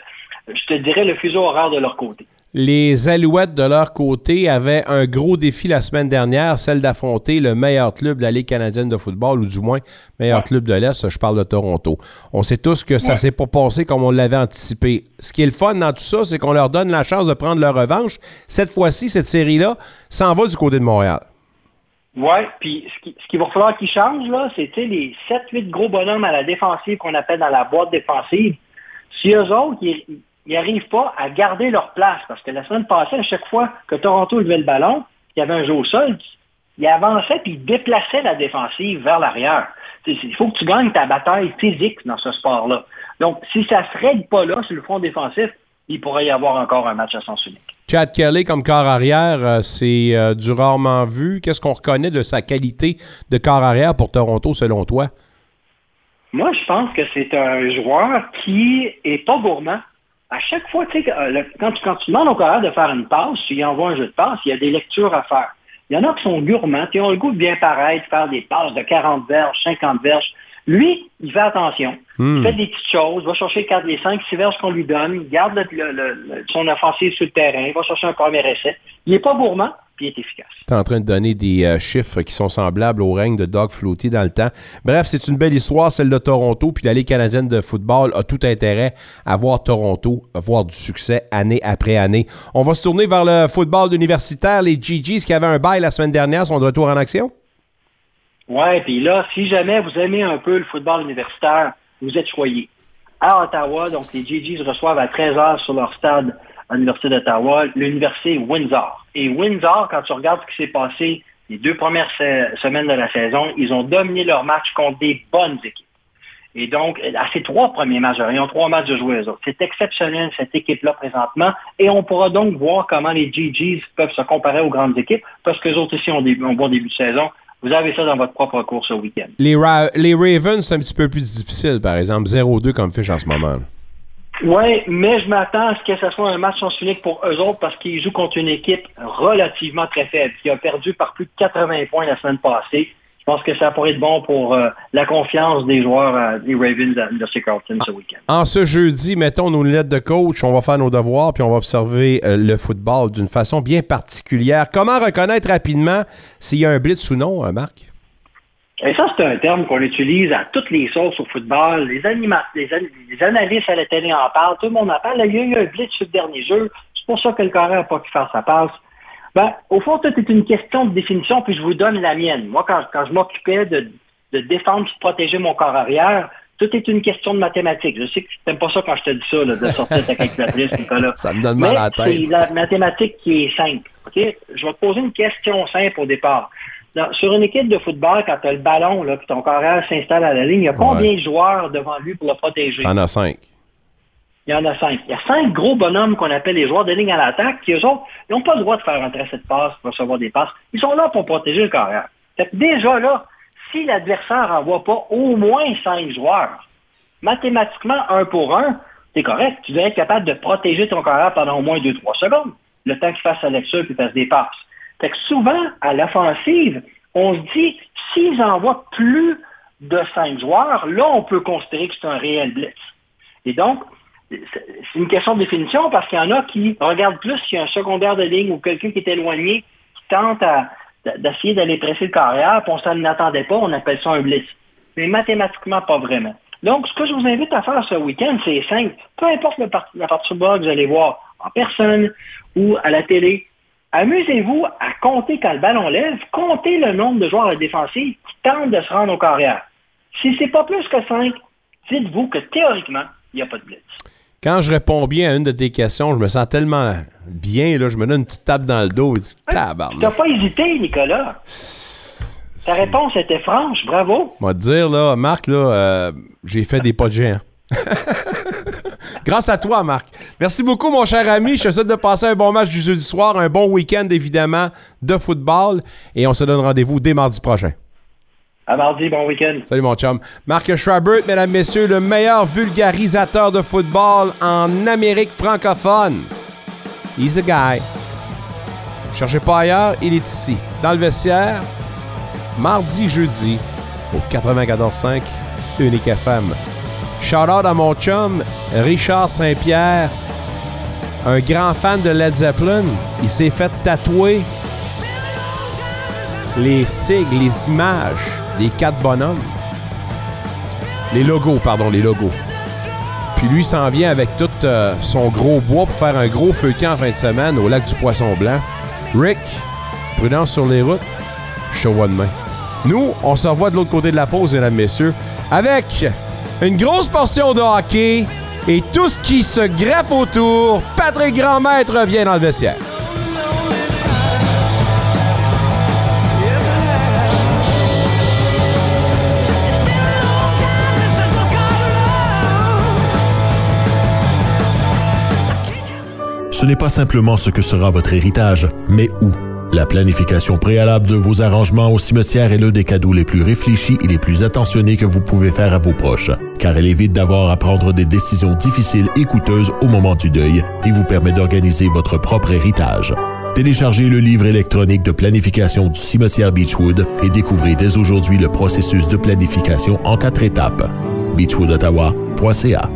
je te dirais, le fuseau horaire de leur côté. Les Alouettes, de leur côté, avaient un gros défi la semaine dernière, celle d'affronter le meilleur club de la Ligue canadienne de football, ou du moins, meilleur club de l'Est, je parle de Toronto. On sait tous que ça Ouais. s'est pas passé comme on l'avait anticipé. Ce qui est le fun dans tout ça, c'est qu'on leur donne la chance de prendre leur revanche. Cette fois-ci, cette série-là s'en va du côté de Montréal. Oui, puis ce qui- ce qu'il va falloir qu'ils changent, là, c'est les 7-8 gros bonhommes à la défensive qu'on appelle dans la boîte défensive. Si eux autres, ils n'arrivent pas à garder leur place, parce que la semaine passée, à chaque fois que Toronto levait le ballon, il y avait un jeu au sol, il avançait puis il déplaçait la défensive vers l'arrière. Il faut que tu gagnes ta bataille physique dans ce sport-là. Donc, si ça ne se règle pas là sur le front défensif, il pourrait y avoir encore un match à sens unique. Chad Kelly comme corps arrière, euh, c'est euh, du rarement vu. Qu'est-ce qu'on reconnaît de sa qualité de corps arrière pour Toronto, selon toi? Moi, je pense que c'est un joueur qui est pas gourmand. À chaque fois, tu sais, que, euh, quand, tu, quand tu demandes au carrière de faire une passe, tu lui envoies un jeu de passe, il y a des lectures à faire. Il y en a qui sont gourmands, qui ont le goût de bien paraître, faire des passes de 40 verges, 50 verges. Lui, il fait attention. Hmm. Il fait des petites choses, va chercher 4, les 5, 6 verges qu'on lui donne, il garde le- le- le- le- son offensive sur le terrain, il va chercher un premier essai. Il n'est pas gourmand, puis est efficace. Tu es en train de donner des euh, chiffres qui sont semblables au règne de Doug Flutie dans le temps. Bref, c'est une belle histoire, celle de Toronto. Puis la Ligue canadienne de football a tout intérêt à voir Toronto avoir du succès année après année. On va se tourner vers le football universitaire. Les GGs qui avaient un bail la semaine dernière sont de retour en action? Ouais, puis là, si jamais vous aimez un peu le football universitaire, vous êtes choyé. À Ottawa, donc les GGs reçoivent à 13h sur leur stade à l'Université d'Ottawa, l'Université Windsor. Et Windsor, quand tu regardes ce qui s'est passé les deux premières se- semaines de la saison, ils ont dominé leur match contre des bonnes équipes. Et donc, à ces trois premiers matchs, ils ont trois matchs de jouer eux autres. C'est exceptionnel, cette équipe-là, présentement. Et on pourra donc voir comment les GGs peuvent se comparer aux grandes équipes, parce que les autres ici ont, bon début de saison. Vous avez ça dans votre propre course au week-end. Les, les Ravens, c'est un petit peu plus difficile, par exemple. 0-2 comme fiche en ce moment. Oui, mais je m'attends à ce que ce soit un match sens unique pour eux autres parce qu'ils jouent contre une équipe relativement très faible qui a perdu par plus de 80 points la semaine passée. Je pense que ça pourrait être bon pour euh, la confiance des joueurs euh, des Ravens de l'Université Carleton ce week-end. En ce jeudi, mettons nos lunettes de coach, on va faire nos devoirs, puis on va observer euh, le football d'une façon bien particulière. Comment reconnaître rapidement s'il y a un blitz ou non, Marc? Et ça, c'est un terme qu'on utilise à toutes les sources au football. Les, les, an- les analystes à la télé en parlent, tout le monde en parle. Il y a eu un blitz sur le dernier jeu. C'est pour ça que le carré n'a pas pu faire sa passe. Ben, au fond, tout est une question de définition, puis je vous donne la mienne. Moi, quand, quand je m'occupais de, de défendre et de protéger mon corps arrière, tout est une question de mathématiques. Je sais que tu n'aimes pas ça quand je te dis ça, là, de sortir ta calculatrice, Nicolas. Ça me donne mal à la tête. C'est la mathématique qui est simple. ok? Je vais te poser une question simple au départ. Dans- sur une équipe de football, quand tu as le ballon, là, puis ton corps arrière s'installe à la ligne, il y a combien de joueurs devant lui pour le protéger? T'en as cinq. Il y en a cinq. Il y a cinq gros bonhommes qu'on appelle les joueurs de ligne à l'attaque, qui eux autres, ils n'ont pas le droit de faire un tracé de passe pour recevoir des passes. Ils sont là pour protéger le carrière. Fait que déjà là, si l'adversaire n'envoie pas au moins cinq joueurs, mathématiquement, un pour un, c'est correct. Tu devrais être capable de protéger ton carrière pendant au moins deux, trois secondes, le temps qu'il fasse sa lecture puis fasse des passes. Fait que souvent, à l'offensive, on se dit, s'ils envoient plus de cinq joueurs, là, on peut considérer que c'est un réel blitz. Et donc, c'est une question de définition parce qu'il y en a qui regardent plus s'il y a un secondaire de ligne ou quelqu'un qui est éloigné, qui tente d'essayer d'aller presser le carrière, puis on s'en attendait pas, on appelle ça un blitz. Mais mathématiquement, pas vraiment. Donc, ce que je vous invite à faire ce week-end, c'est simple. Peu importe le par- la partie bas que vous allez voir en personne ou à la télé, amusez-vous à compter quand le ballon lève, comptez le nombre de joueurs à la défensive qui tentent de se rendre au carrière. Si c'est pas plus que 5, dites-vous que théoriquement, il n'y a pas de blitz. Quand je réponds bien à une de tes questions, je me sens tellement bien, là, je me donne une petite tape dans le dos et dis Tu n'as tabarnak. pas hésité, Nicolas? Ta réponse était franche, bravo. Moi te dire, là, Marc, là, euh, j'ai fait des pas de géant. Grâce à toi, Marc. Merci beaucoup, mon cher ami. Je te souhaite de passer un bon match du jeudi soir, un bon week-end, évidemment, de football. Et on se donne rendez-vous dès mardi prochain. À mardi, bon week-end. Salut, mon chum. Marc Schreiber, mesdames, messieurs, le meilleur vulgarisateur de football en Amérique francophone. He's the guy. Cherchez pas ailleurs, il est ici, dans le vestiaire, mardi, jeudi, au 94.5 Unique FM. Shout out à mon chum, Richard Saint-Pierre, un grand fan de Led Zeppelin. Il s'est fait tatouer les sigles, les images des quatre bonhommes. Les logos, pardon, les logos. Puis lui s'en vient avec tout euh, son gros bois pour faire un gros feu en fin de semaine au lac du Poisson Blanc. Rick, prudence sur les routes, je te demain. Nous, on se revoit de l'autre côté de la pause, mesdames, messieurs, avec une grosse portion de hockey et tout ce qui se greffe autour. Patrick Grandmaître revient dans le vestiaire. Ce n'est pas simplement ce que sera votre héritage, mais où. La planification préalable de vos arrangements au cimetière est l'un des cadeaux les plus réfléchis et les plus attentionnés que vous pouvez faire à vos proches, car elle évite d'avoir à prendre des décisions difficiles et coûteuses au moment du deuil et vous permet d'organiser votre propre héritage. Téléchargez le livre électronique de planification du cimetière Beechwood et découvrez dès aujourd'hui le processus de planification en quatre étapes. beechwoodottawa.ca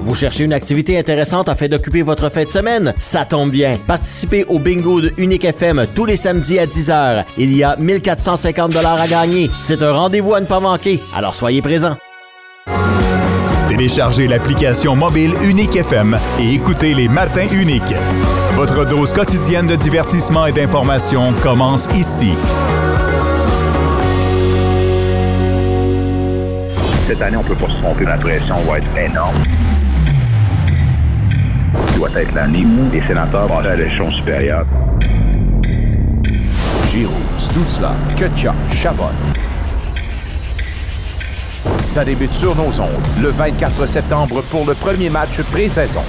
Vous cherchez une activité intéressante afin d'occuper votre fin de semaine? Ça tombe bien. Participez au bingo de Unique FM tous les samedis à 10h. Il y a 1450 dollars à gagner. C'est un rendez-vous à ne pas manquer. Alors soyez présents. Téléchargez l'application mobile Unique FM et écoutez les matins uniques. Votre dose quotidienne de divertissement et d'information commence ici. Cette année, on peut pas se tromper. La pression va être énorme. doit être l'année où les sénateurs passent à l'échelon supérieur. Giroud, Stutzla, Kutchuk, Chabot. Ça débute sur nos ondes le 24 septembre pour le premier match pré-saison.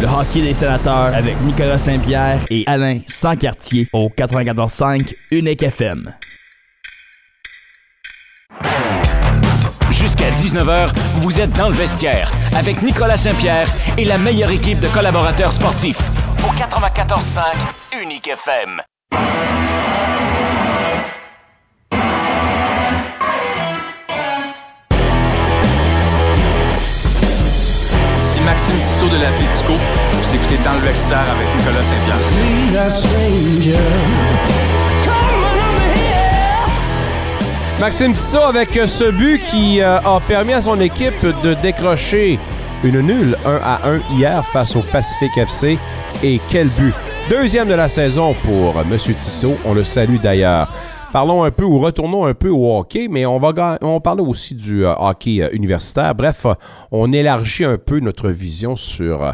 Le hockey des sénateurs avec Nicolas Saint-Pierre et Alain Sancartier au 94.5 Unique FM. Jusqu'à 19h, vous êtes dans le vestiaire avec Nicolas Saint-Pierre et la meilleure équipe de collaborateurs sportifs. Au 94.5 Unique FM. Maxime Tissot de la Pético. Vous écoutez Dans le vestiaire avec Nicolas Saint-Pierre. Maxime Tissot avec euh, ce but qui euh, a permis à son équipe de décrocher une nulle 1 à 1 hier face au Pacific FC. Et quel but! Deuxième de la saison pour euh, M. Tissot. On le salue d'ailleurs. Parlons un peu ou retournons un peu au hockey, mais on va parler aussi du euh, hockey euh, universitaire. Bref, euh, on élargit un peu notre vision sur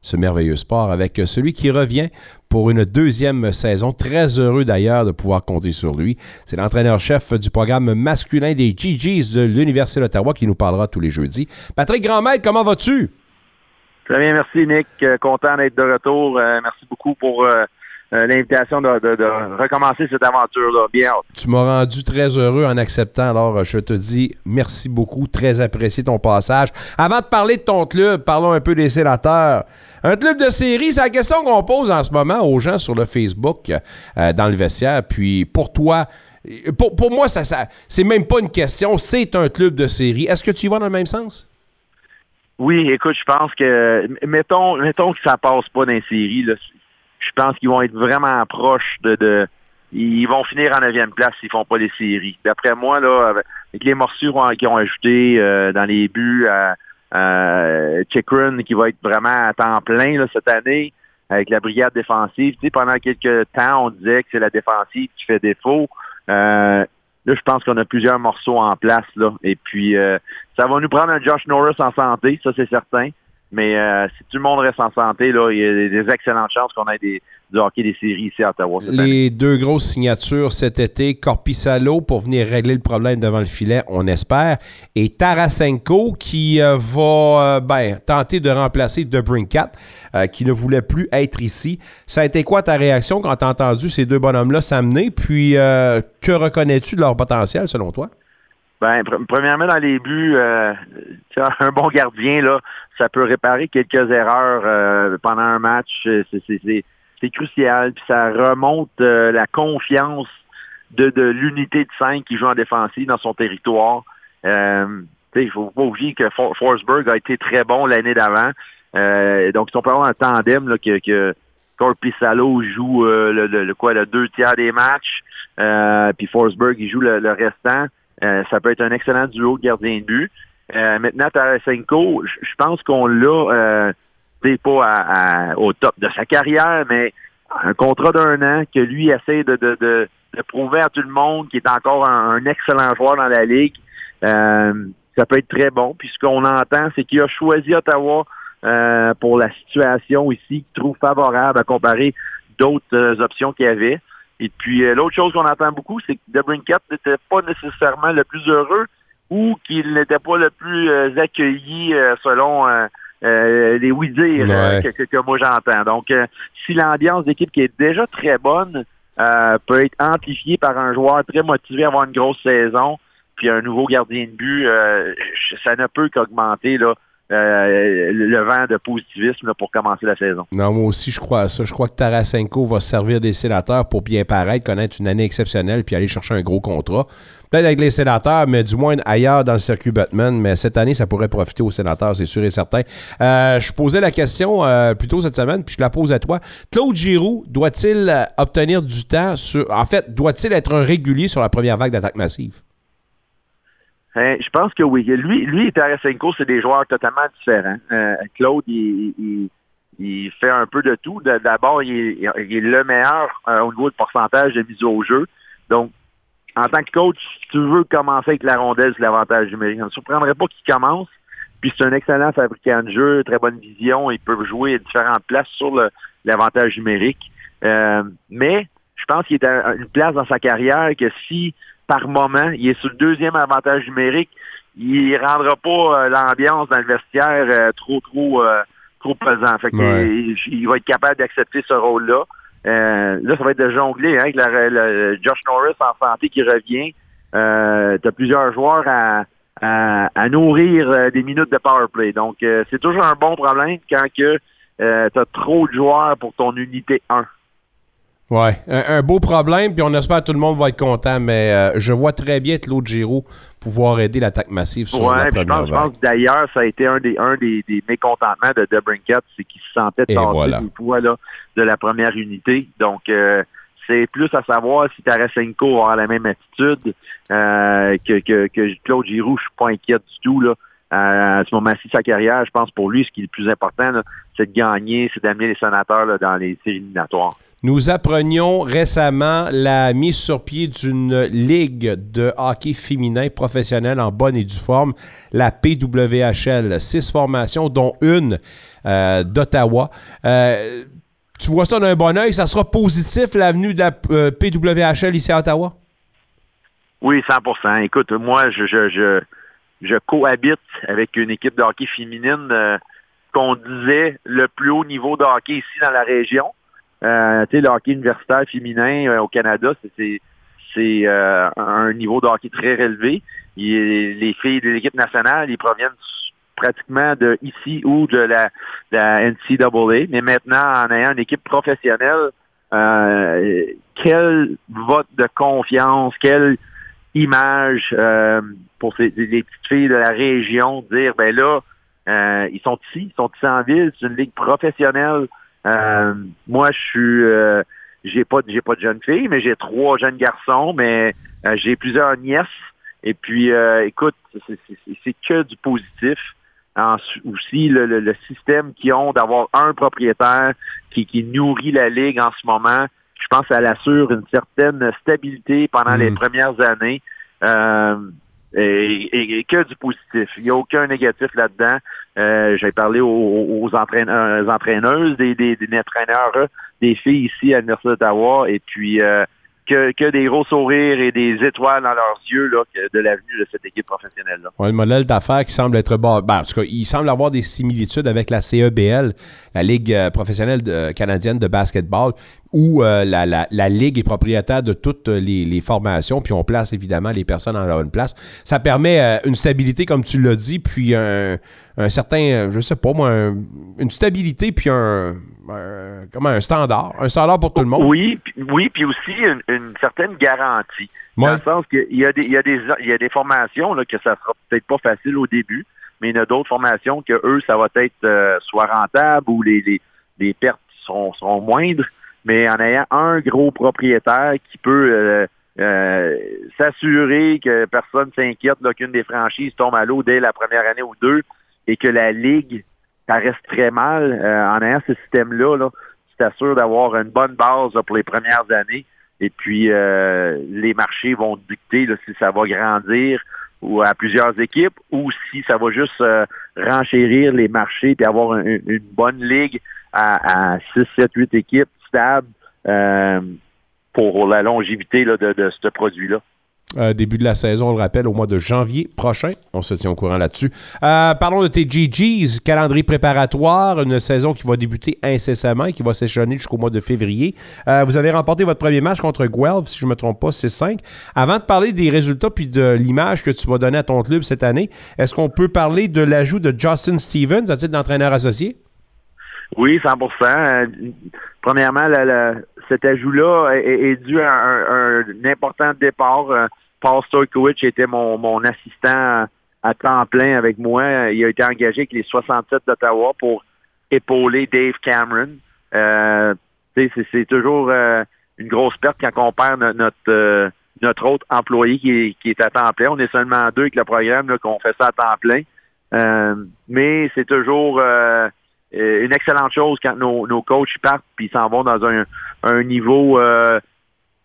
ce merveilleux sport avec celui qui revient pour une deuxième saison. Très heureux d'ailleurs de pouvoir compter sur lui. C'est l'entraîneur-chef du programme masculin des GGs de l'Université d'Ottawa qui nous parlera tous les jeudis. Patrick Grandmaître, comment vas-tu? Très bien, merci Nick. Content d'être de retour. Merci beaucoup pour euh, euh, l'invitation de, de- de recommencer cette aventure-là. Bien. Tu m'as rendu très heureux en acceptant. Alors, je te dis merci beaucoup. Très apprécié ton passage. Avant de parler de ton club, parlons un peu des sénateurs. Un club de série, c'est la question qu'on pose en ce moment aux gens sur le Facebook euh, dans le vestiaire. Puis pour toi, pour, pour moi, ça, ça c'est même pas une question, c'est un club de série. Est-ce que tu y vas dans le même sens? Oui, écoute, je pense que mettons, mettons que ça passe pas dans les séries, là, je pense qu'ils vont être vraiment proches de, de ils vont finir en neuvième place s'ils font pas les séries. D'après moi, là, avec les qu'on- qu'ils ont ajouté euh, dans les buts à, à qui va être vraiment à temps plein là, cette année, avec la brigade défensive. Tu sais, pendant quelques temps, on disait que c'est la défensive qui fait défaut. Euh, Là, je pense qu'on a plusieurs morceaux en place. Là. Et puis, euh, ça va nous prendre un Josh Norris en santé, ça c'est certain. Mais euh, si tout le monde reste en santé, là, il y a des, excellentes chances qu'on ait des, du hockey des séries ici à Ottawa. cette année. Les deux grosses signatures cet été, Corpissalo pour venir régler le problème devant le filet, on espère, et Tarasenko qui euh, va euh, ben, tenter de remplacer Debrincat, euh, qui ne voulait plus être ici. Ça a été quoi ta réaction quand tu as entendu ces deux bonhommes-là s'amener? Puis, que reconnais-tu de leur potentiel selon toi? Ben, pr- premièrement, dans les buts, un bon gardien, là, ça peut réparer quelques erreurs euh, pendant un match. Euh, C'est, crucial. Puis ça remonte euh, la confiance de, de l'unité de 5 qui joue en défensive dans son territoire. Euh, il faut pas oublier que For- Forsberg a été très bon l'année d'avant. Euh, donc, on peut avoir un tandem là, que, que Corpissalo joue euh, le, le- le- quoi, le deux tiers des matchs, puis Forsberg il joue le, le restant. Ça peut être un excellent duo de gardien de but. Euh, maintenant, Tarasenko, je pense qu'on l'a, euh, pas à- à- au top de sa carrière, mais un contrat d'un an que lui essaie de, de, de, de prouver à tout le monde qu'il est encore un, un excellent joueur dans la ligue. Euh, ça peut être très bon. Puis ce qu'on entend, c'est qu'il a choisi Ottawa euh, pour la situation ici, qu'il trouve favorable à comparer d'autres euh, options qu'il y avait. Et puis euh, l'autre chose qu'on entend beaucoup, c'est que DeBrincat n'était pas nécessairement le plus heureux ou qu'il n'était pas le plus euh, accueilli euh, selon euh, euh, les oui-dire Ouais. que, que- que moi j'entends. Donc, euh, si l'ambiance d'équipe qui est déjà très bonne euh, peut être amplifiée par un joueur très motivé à avoir une grosse saison, puis un nouveau gardien de but, euh, ça ne peut qu'augmenter là, euh, le vent de positivisme pour commencer la saison. Non, moi aussi, je crois à ça. Je crois que Tarasenko va se servir des sénateurs pour bien paraître, connaître une année exceptionnelle, puis aller chercher un gros contrat. Peut-être avec les sénateurs, mais du moins ailleurs dans le circuit Batman. Mais cette année, ça pourrait profiter aux sénateurs, c'est sûr et certain. Euh, je posais la question euh, plus tôt cette semaine, puis je la pose à toi. Claude Giroux, doit-il obtenir du temps sur. En fait, doit-il être un régulier sur la première vague d'attaque massive? Hein, je pense que oui. Lui, lui et Tarasenko, c'est des joueurs totalement différents. Euh, Claude, il, il- il fait un peu de tout. D'abord, il, est- il est le meilleur euh, au niveau de pourcentage de mise au jeu. Donc, en tant que coach, si tu veux commencer avec la rondelle, c'est l'avantage numérique. Ça ne surprendrait pas qu'il commence. Puis c'est un excellent fabricant de jeu, très bonne vision. Ils peuvent jouer à différentes places sur l'avantage numérique. Euh, mais je pense qu'il est à une place dans sa carrière que si par moment il est sur le deuxième avantage numérique, il rendra pas euh, l'ambiance dans le vestiaire euh, trop trop euh, trop pesant. Fait que, Ouais. il, il va être capable d'accepter ce rôle-là. Euh, là, ça va être de jongler hein, avec la- la- Josh Norris en santé qui revient. Euh, tu as plusieurs joueurs à, à, à nourrir des minutes de power play. Donc, euh, c'est toujours un bon problème quand que euh, tu as trop de joueurs pour ton unité 1. Ouais, un, un beau problème, puis on espère que tout le monde va être content, mais euh, je vois très bien Claude Giroux pouvoir aider l'attaque massive sur la Ouais, je première pense, je pense que d'ailleurs, ça a été un des, un des, des mécontentements de DeBrincat, c'est qu'il se sentait tasser voilà. des fois là, de la première unité. Donc, euh, c'est plus à savoir si Tarasenko aura la même attitude euh, que, que, que Claude Giroux. Je suis pas inquiète du tout. Là. À ce moment-ci de sa carrière, je pense pour lui, ce qui est le plus important, c'est de gagner, c'est d'amener les sénateurs là, dans les séries éliminatoires. Nous apprenions récemment la mise sur pied d'une ligue de hockey féminin professionnel en bonne et due forme, la PWHL. Six formations, dont une euh, d'Ottawa. Euh, tu vois ça d'un bon oeil? Ça sera positif, l'avenue de la euh, PWHL ici à Ottawa? Oui, 100% Écoute, moi, je, je, cohabite avec une équipe de hockey féminine qu'on disait le plus haut niveau de hockey ici dans la région. Euh, le hockey universitaire féminin euh, au Canada, c'est- euh, un niveau de hockey très. Il- les filles de l'équipe nationale, ils proviennent pratiquement de ici ou de la, la NCAA. Mais maintenant, en ayant une équipe professionnelle, euh, quel vote de confiance, quelle image euh, pour ces, les petites filles de la région, dire, ben là, euh, ils sont ici, ils sont ici en ville, c'est une ligue professionnelle. Euh, moi, je suis, euh, j'ai pas, j'ai pas de jeunes filles, mais j'ai trois jeunes garçons, mais euh, j'ai plusieurs nièces. Et puis, euh, écoute, c'est- que du positif. Ensuite, aussi, le, le- le système qu'ils ont d'avoir un propriétaire qui, qui nourrit la ligue en ce moment, je pense que ça l'assure une certaine stabilité pendant les premières années. Euh, et, et- et que du positif. Il n'y a aucun négatif là-dedans. Euh, J'ai parlé aux, aux entraîneurs- aux entraîneuses, des, des, des entraîneurs, euh, des filles ici à l'Université d'Ottawa, et puis euh, que, des gros sourires et des étoiles dans leurs yeux là, de l'avenue de cette équipe professionnelle-là. Ouais, le modèle d'affaires qui semble être bas. ben, en tout cas, il semble avoir des similitudes avec la CEBL, la Ligue euh, professionnelle de- canadienne de basketball, où euh, la, Ligue est propriétaire de toutes les, formations, puis on place évidemment les personnes en leur place. Ça permet euh, une stabilité, comme tu l'as dit, puis un, certain, euh, je sais pas moi, un- une stabilité, puis un, un- comment, un standard. Un standard pour tout le monde. Oui, puis- oui, puis aussi une, une certaine garantie. Dans le sens qu'il y a des, il y a des, il y a des formations là, que ça sera peut-être pas facile au début, mais il y en a d'autres formations que eux, ça va être euh, soit rentable ou les, les, les pertes seront, seront moindres, mais en ayant un gros propriétaire qui peut euh, euh, s'assurer que personne s'inquiète là, qu'une des franchises tombe à l'eau dès la première année ou deux et que la Ligue, ça reste très mal euh, en ayant ce système-là, là, tu t'assures d'avoir une bonne base pour les premières années. Et puis, euh, les marchés vont dicter si ça va grandir ou à plusieurs équipes ou si ça va juste euh, renchérir les marchés et avoir un- une bonne ligue à, à 6, 7, 8 équipes stables pour la longévité de ce produit-là. Euh, début de la saison, on le rappelle, au mois de janvier prochain. On se tient au courant là-dessus. Euh, parlons de tes GGs, calendrier préparatoire, une saison qui va débuter incessamment et qui va s'échelonner jusqu'au mois de février. Euh, vous avez remporté votre premier match contre Guelph, si je ne me trompe pas, c'est 5. Avant de parler des résultats puis de l'image que tu vas donner à ton club cette année, est-ce qu'on peut parler de l'ajout de Justin Stevens à titre d'entraîneur associé? Oui, 100% Euh, Premièrement, la- la- cet ajout-là est, dû à un, important départ. Euh, Paul Stojkovic était mon, mon assistant à temps plein avec moi. Il a été engagé avec les 67 d'Ottawa pour épauler Dave Cameron. Euh, c'est, toujours euh, une grosse perte quand on perd no- notre, notre autre employé qui est, qui est à temps plein. On est seulement deux avec le programme qu'on fait ça à temps plein. Mais c'est toujours une excellente chose quand nos, nos coachs partent puis ils s'en vont dans un, un niveau euh,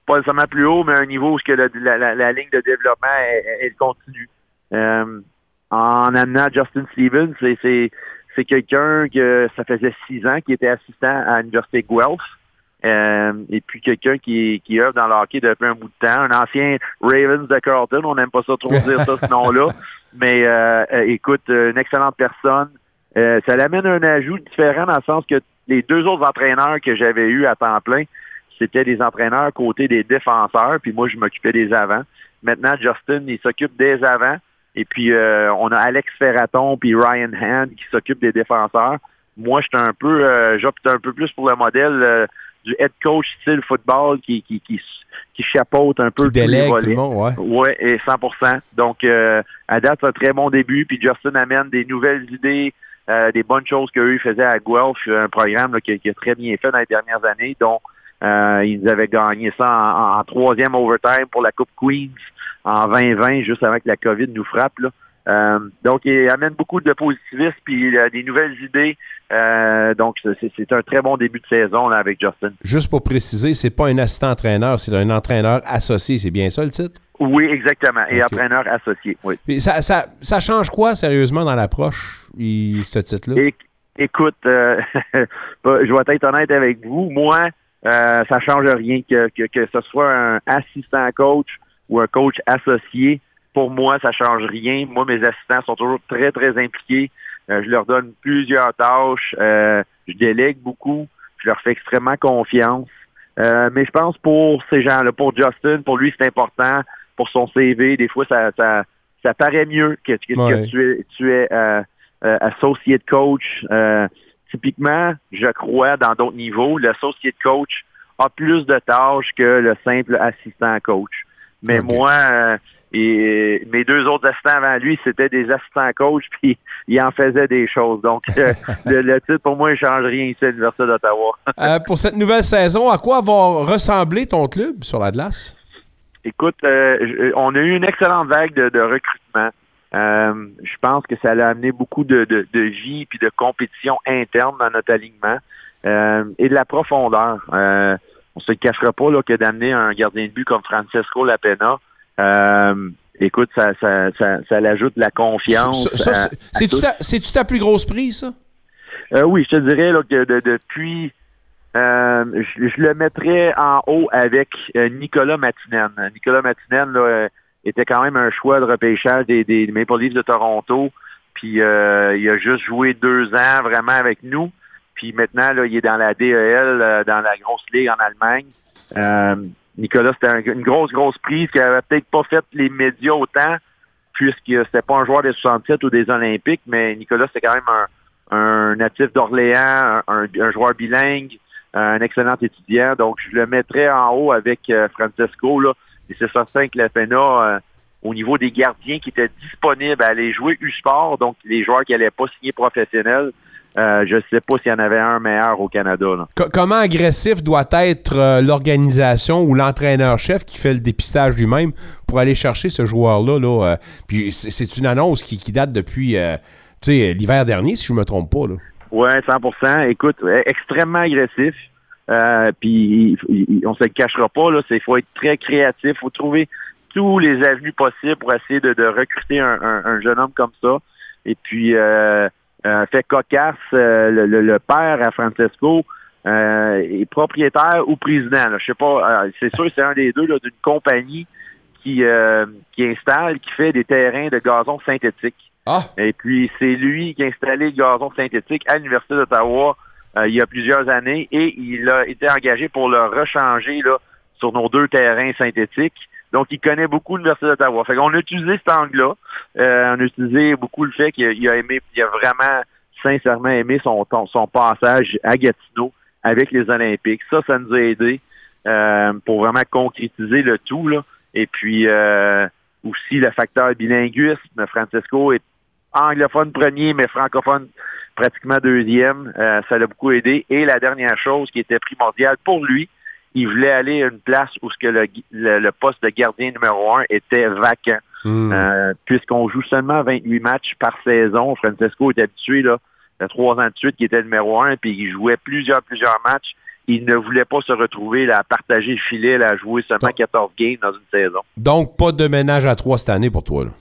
pas nécessairement plus haut, mais un niveau où que la, la- la ligne de développement elle, continue. Euh, en amenant Justin Stevens, c'est, c'est, c'est quelqu'un que ça faisait six ans qui était assistant à l'Université Guelph. Euh, et puis quelqu'un qui, qui œuvre dans le hockey depuis un bout de temps, un ancien Ravens de Carlton, on n'aime pas ça trop dire ça ce nom-là, mais euh, euh, écoute, euh, une excellente personne. Euh, ça l'amène un ajout différent dans le sens que les deux autres entraîneurs que j'avais eus à temps plein, c'était des entraîneurs côté des défenseurs, puis moi je m'occupais des avants. Maintenant, Justin, il s'occupe des avants. Et puis euh, on a Alex Ferraton puis Ryan Hand qui s'occupent des défenseurs. Moi, j'étais un peu, euh, j'opte un peu plus pour le modèle euh, du head coach style football qui qui qui, qui chapeaute un peu Qui délègue tout le monde, ouais. Ouais, et 100%. Donc, euh, à date, c'est un très bon début. Puis Justin amène des nouvelles idées, euh, des bonnes choses qu'eux faisaient à Guelph, un programme là, qui, qui a très bien fait dans les dernières années. Donc, euh, ils avaient gagné ça en, en troisième overtime pour la Coupe Queens en 2020, juste avant que la COVID nous frappe. Là. Euh, donc, il amène beaucoup de positivisme puis euh, des nouvelles idées. Euh, donc, c'est un très bon début de saison là, avec Justin. Juste pour préciser, c'est pas un assistant entraîneur, c'est un entraîneur associé. C'est bien ça le titre? Oui, exactement. Et entraîneur associé, oui. Ça, ça, ça change quoi, sérieusement, dans l'approche, ce titre-là? Écoute, euh, je vais être honnête avec vous. Moi, euh, ça change rien que, que, que ce soit un assistant coach ou un coach associé. Pour moi, ça change rien. Moi, mes assistants sont toujours très, très impliqués. Euh, je leur donne plusieurs tâches. Euh, je délègue beaucoup. Je leur fais extrêmement confiance. Euh, mais je pense pour ces gens-là, pour Justin, pour lui, c'est important. Pour son CV, des fois, ça, ça, ça paraît mieux que, que- que tu es, tu es euh, euh, associate coach. Euh, typiquement, je crois, dans d'autres niveaux, l'associate coach a plus de tâches que le simple assistant coach. Mais moi, euh, et mes deux autres assistants avant lui, c'était des assistants coach, puis ils en faisaient des choses. Donc, euh, le, le titre, pour moi, il ne change rien ici à l'Université d'Ottawa. Euh, pour cette nouvelle saison, à quoi va ressembler ton club sur la glace? Écoute, euh, on a eu une excellente vague de, de recrutement. Je pense que ça a amené beaucoup de, de, de vie puis de compétition interne dans notre alignement et de la profondeur. On se le cachera pas là, que d'amener un gardien de but comme Francesco Lapena, euh, écoute, ça, ça, ça, ça l'ajoute de la confiance. C'est-tu ta, plus grosse prise, ça? Euh, oui, je te dirais là, que de- depuis, euh, je, je le mettrais en haut avec Nicolas Matinen. Nicolas Matinen là, était quand même un choix de repêchage des, des Maple Leafs de Toronto. Puis euh, il a juste joué deux ans vraiment avec nous. Puis maintenant, là, il est dans la DEL, dans la grosse ligue en Allemagne. Euh, Nicolas, c'était un- une grosse, grosse prise qui avait peut-être pas fait les médias autant, puisque c'était pas un joueur des 67 ou des Olympiques, mais Nicolas, c'était quand même un, natif d'Orléans, un, un joueur bilingue, un excellent étudiant. Donc, je le mettrais en haut avec euh, Francesco. Là. Et c'est certain que la FENA, euh, au niveau des gardiens qui étaient disponibles à aller jouer U-Sport, donc les joueurs qui n'allaient pas signer professionnel, euh, je ne sais pas s'il y en avait un meilleur au Canada. Là. Comment agressif doit être euh, l'organisation ou l'entraîneur-chef qui fait le dépistage lui-même pour aller chercher ce joueur-là? Là, euh, puis c'est- une annonce qui, qui date depuis l'hiver dernier, si je ne me trompe pas. Ouais, 100 Écoute, euh, extrêmement agressif. Puis il- il- on se le cachera pas. C'est faut être très créatif. Faut trouver tous les avenues possibles pour essayer de, de recruter un, un- un jeune homme comme ça. Et puis euh, fait cocasse, euh, le, le- le père à Francesco euh, est propriétaire ou président. Là. Je sais pas. euh, c'est sûr, c'est un des deux là, d'une compagnie qui euh, qui installe, qui fait des terrains de gazon synthétique. Et puis, c'est lui qui a installé le gazon synthétique à l'Université d'Ottawa euh, il y a plusieurs années et il a été engagé pour le rechanger là, sur nos deux terrains synthétiques. Donc, il connaît beaucoup l'Université d'Ottawa. Fait qu'on a utilisé cet angle-là. Euh, on a utilisé beaucoup le fait qu'il a, aimé, a vraiment sincèrement aimé son, passage à Gatineau avec les Olympiques. Ça, ça nous a aidé euh, pour vraiment concrétiser le tout. Et puis, euh, aussi le facteur bilinguisme. Francesco est anglophone premier, mais francophone pratiquement deuxième. Ça l'a beaucoup aidé. Et la dernière chose qui était primordiale pour lui, il voulait aller à une place où ce que le, le- le poste de gardien numéro un était vacant. Euh, Puisqu'on joue seulement 28 matchs par saison, Francesco est habitué là, de trois ans de suite qui était numéro un, puis il jouait plusieurs, plusieurs matchs. Il ne voulait pas se retrouver là, à partager le filet, là, à jouer seulement 14 games dans une saison. Donc, pas de ménage à trois cette année pour toi. Là?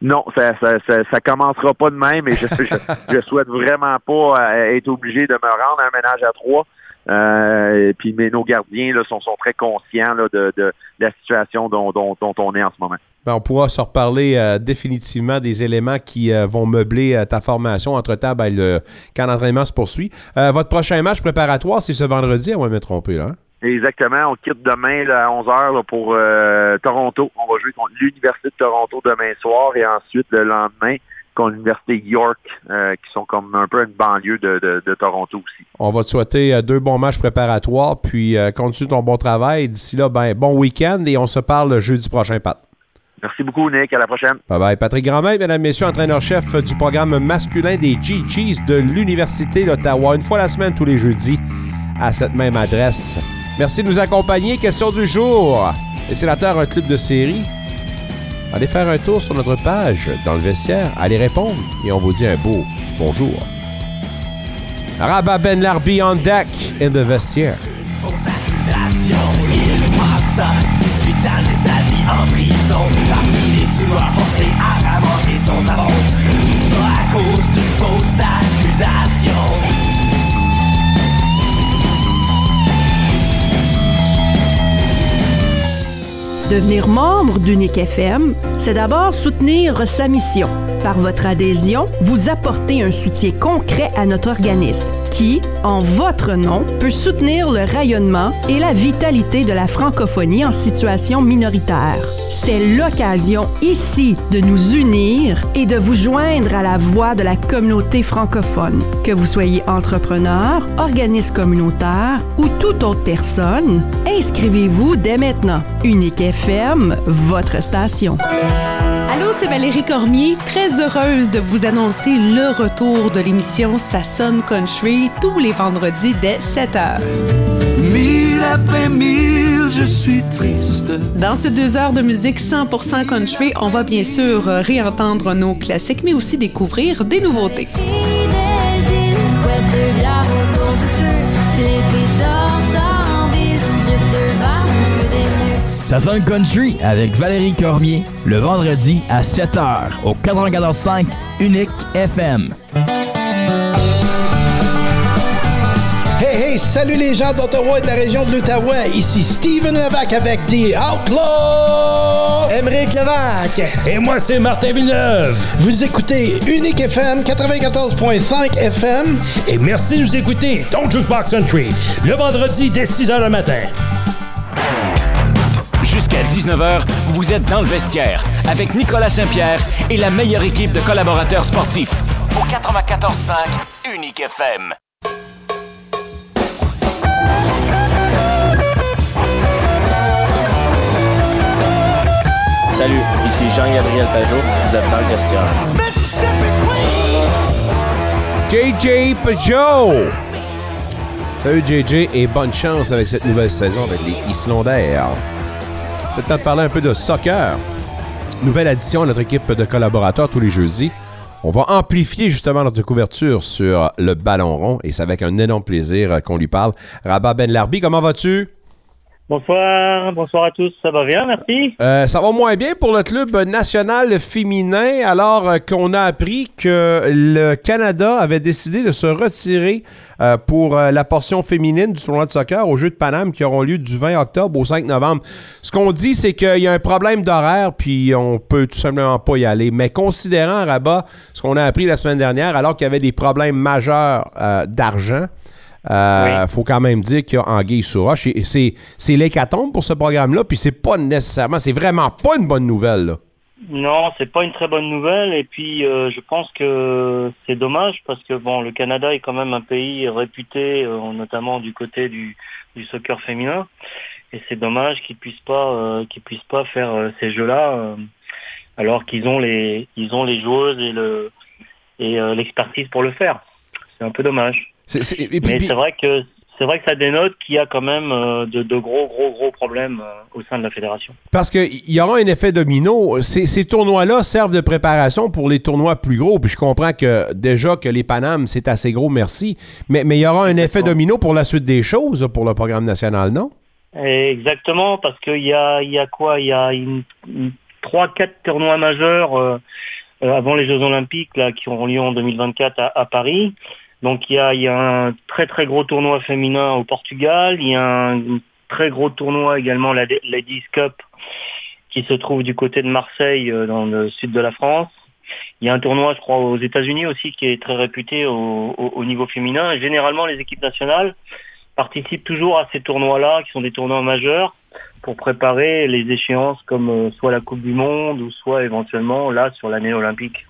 Non, ça, ça, ça, ça commencera pas de même et je, je, je souhaite vraiment pas euh, être obligé de me rendre à un ménage à trois. Euh, et puis mais nos gardiens là, sont, sont très conscients là, de, de la situation dont, dont, dont on est en ce moment. Ben, on pourra se reparler euh, définitivement des éléments qui euh, vont meubler euh, ta formation. Entre-temps, ben, le camp d'entraînement se poursuit. Euh, votre prochain match préparatoire, c'est ce vendredi, on va me tromper. Là, hein? Exactement. On quitte demain là, à 11h pour euh, Toronto. On va jouer contre l'Université de Toronto demain soir et ensuite le lendemain contre l'Université York, euh, qui sont comme un peu une banlieue de, de, de Toronto aussi. On va te souhaiter euh, deux bons matchs préparatoires, puis euh, continue ton bon travail. D'ici là, ben, bon week-end et on se parle jeudi prochain, Pat. Merci beaucoup, Nick. À la prochaine. Bye bye. Patrick Grandmaître, mesdames, messieurs, entraîneur-chef du programme masculin des G-Cheese de l'Université d'Ottawa. Une fois la semaine, tous les jeudis, à cette même adresse. Merci de nous accompagner. Question du jour. Les sénateurs, un club de série. Allez faire un tour sur notre page dans le vestiaire, allez répondre et on vous dit un beau bonjour. Rabat Ben Larbi on deck in the vestiaire. Il passe 18 ans de sa vie Devenir membre d'Unique FM, c'est d'abord soutenir sa mission. Par votre adhésion, vous apportez un soutien concret à notre organisme qui, en votre nom, peut soutenir le rayonnement et la vitalité de la francophonie en situation minoritaire. C'est l'occasion ici de nous unir et de vous joindre à la voix de la communauté francophone. Que vous soyez entrepreneur, organisme communautaire ou toute autre personne, inscrivez-vous dès maintenant. Unique votre station. Allô, c'est Valérie Cormier, très heureuse de vous annoncer le retour de l'émission Ça sonne country tous les vendredis dès 7h. Mille après mille, je suis triste Dans ces deux heures de musique 100% country, on va bien sûr réentendre nos classiques, mais aussi découvrir des nouveautés. Ça sonne country avec Valérie Cormier le vendredi à 7h au 94.5 Unique FM. Hey, hey, salut les gens d'Ottawa et de la région de l'Outaouais. Ici Steven Levac avec The Outlaw. Émeric Levac. Et moi, c'est Martin Villeneuve. Vous écoutez Unique FM 94.5 FM. Et merci de nous écouter, ton Jukebox Country, le vendredi dès 6h le matin. Jusqu'à 19h, vous êtes dans le vestiaire avec Nicolas Saint-Pierre et la meilleure équipe de collaborateurs sportifs. Au 94.5 Unique FM. Salut, ici Jean-Gabriel Pajot, vous êtes dans le vestiaire. JJ Pajot! Salut JJ et bonne chance avec cette nouvelle saison avec les Islanders. C'est le temps de parler un peu de soccer. Nouvelle addition à notre équipe de collaborateurs tous les jeudis. On va amplifier justement notre couverture sur le ballon rond et c'est avec un énorme plaisir qu'on lui parle. Rabat Ben Larbi, comment vas-tu? Bonsoir, bonsoir à tous, ça va bien, merci. Euh, ça va moins bien pour le club national féminin alors euh, qu'on a appris que le Canada avait décidé de se retirer euh, pour la portion féminine du tournoi de soccer aux Jeux de Paname qui auront lieu du 20 octobre au 5 novembre. Ce qu'on dit, c'est qu'il y a un problème d'horaire puis on peut tout simplement pas y aller. Mais considérant Rabat, ce qu'on a appris la semaine dernière, alors qu'il y avait des problèmes majeurs d'argent, il faut quand même dire qu'il y a Anguille sur roche. C'est, c'est l'hécatombe pour ce programme-là, puis c'est pas nécessairement, c'est vraiment pas une bonne nouvelle. là. Non, c'est pas une très bonne nouvelle et puis euh, je pense que c'est dommage parce que bon, le Canada est quand même un pays réputé, euh, notamment du côté du, du soccer féminin, et c'est dommage qu'ils puissent pas, euh, qu'ils puissent pas faire euh, ces jeux-là, euh, alors qu'ils ont les, ils ont les joueuses et le et euh, l'expertise pour le faire. C'est un peu dommage. C'est- c'est- et puis- Mais puis- c'est vrai que c'est vrai que ça dénote qu'il y a quand même euh, de, de gros gros gros problèmes euh, au sein de la fédération. Parce qu'il y aura un effet domino. Ces, ces tournois-là servent de préparation pour les tournois plus gros. Puis je comprends que déjà que les Panames, c'est assez gros, merci. Mais mais il y aura un effet domino pour la suite des choses pour le programme national, non? Exactement, parce qu'il y a, y a quoi? Il y a une, une- trois, quatre tournois majeurs euh, euh, avant les Jeux Olympiques là, qui auront lieu en 2024 à, à Paris. Donc il y a, un très très gros tournoi féminin au Portugal. Il y a un, très gros tournoi également, la Ladies Cup, qui se trouve du côté de Marseille, euh, dans le sud de la France. Il y a un tournoi, je crois, aux États-Unis aussi, qui est très réputé au, au- au niveau féminin. Généralement, les équipes nationales participent toujours à ces tournois-là, qui sont des tournois majeurs, pour préparer les échéances comme euh, soit la Coupe du Monde ou soit éventuellement là sur l'année olympique.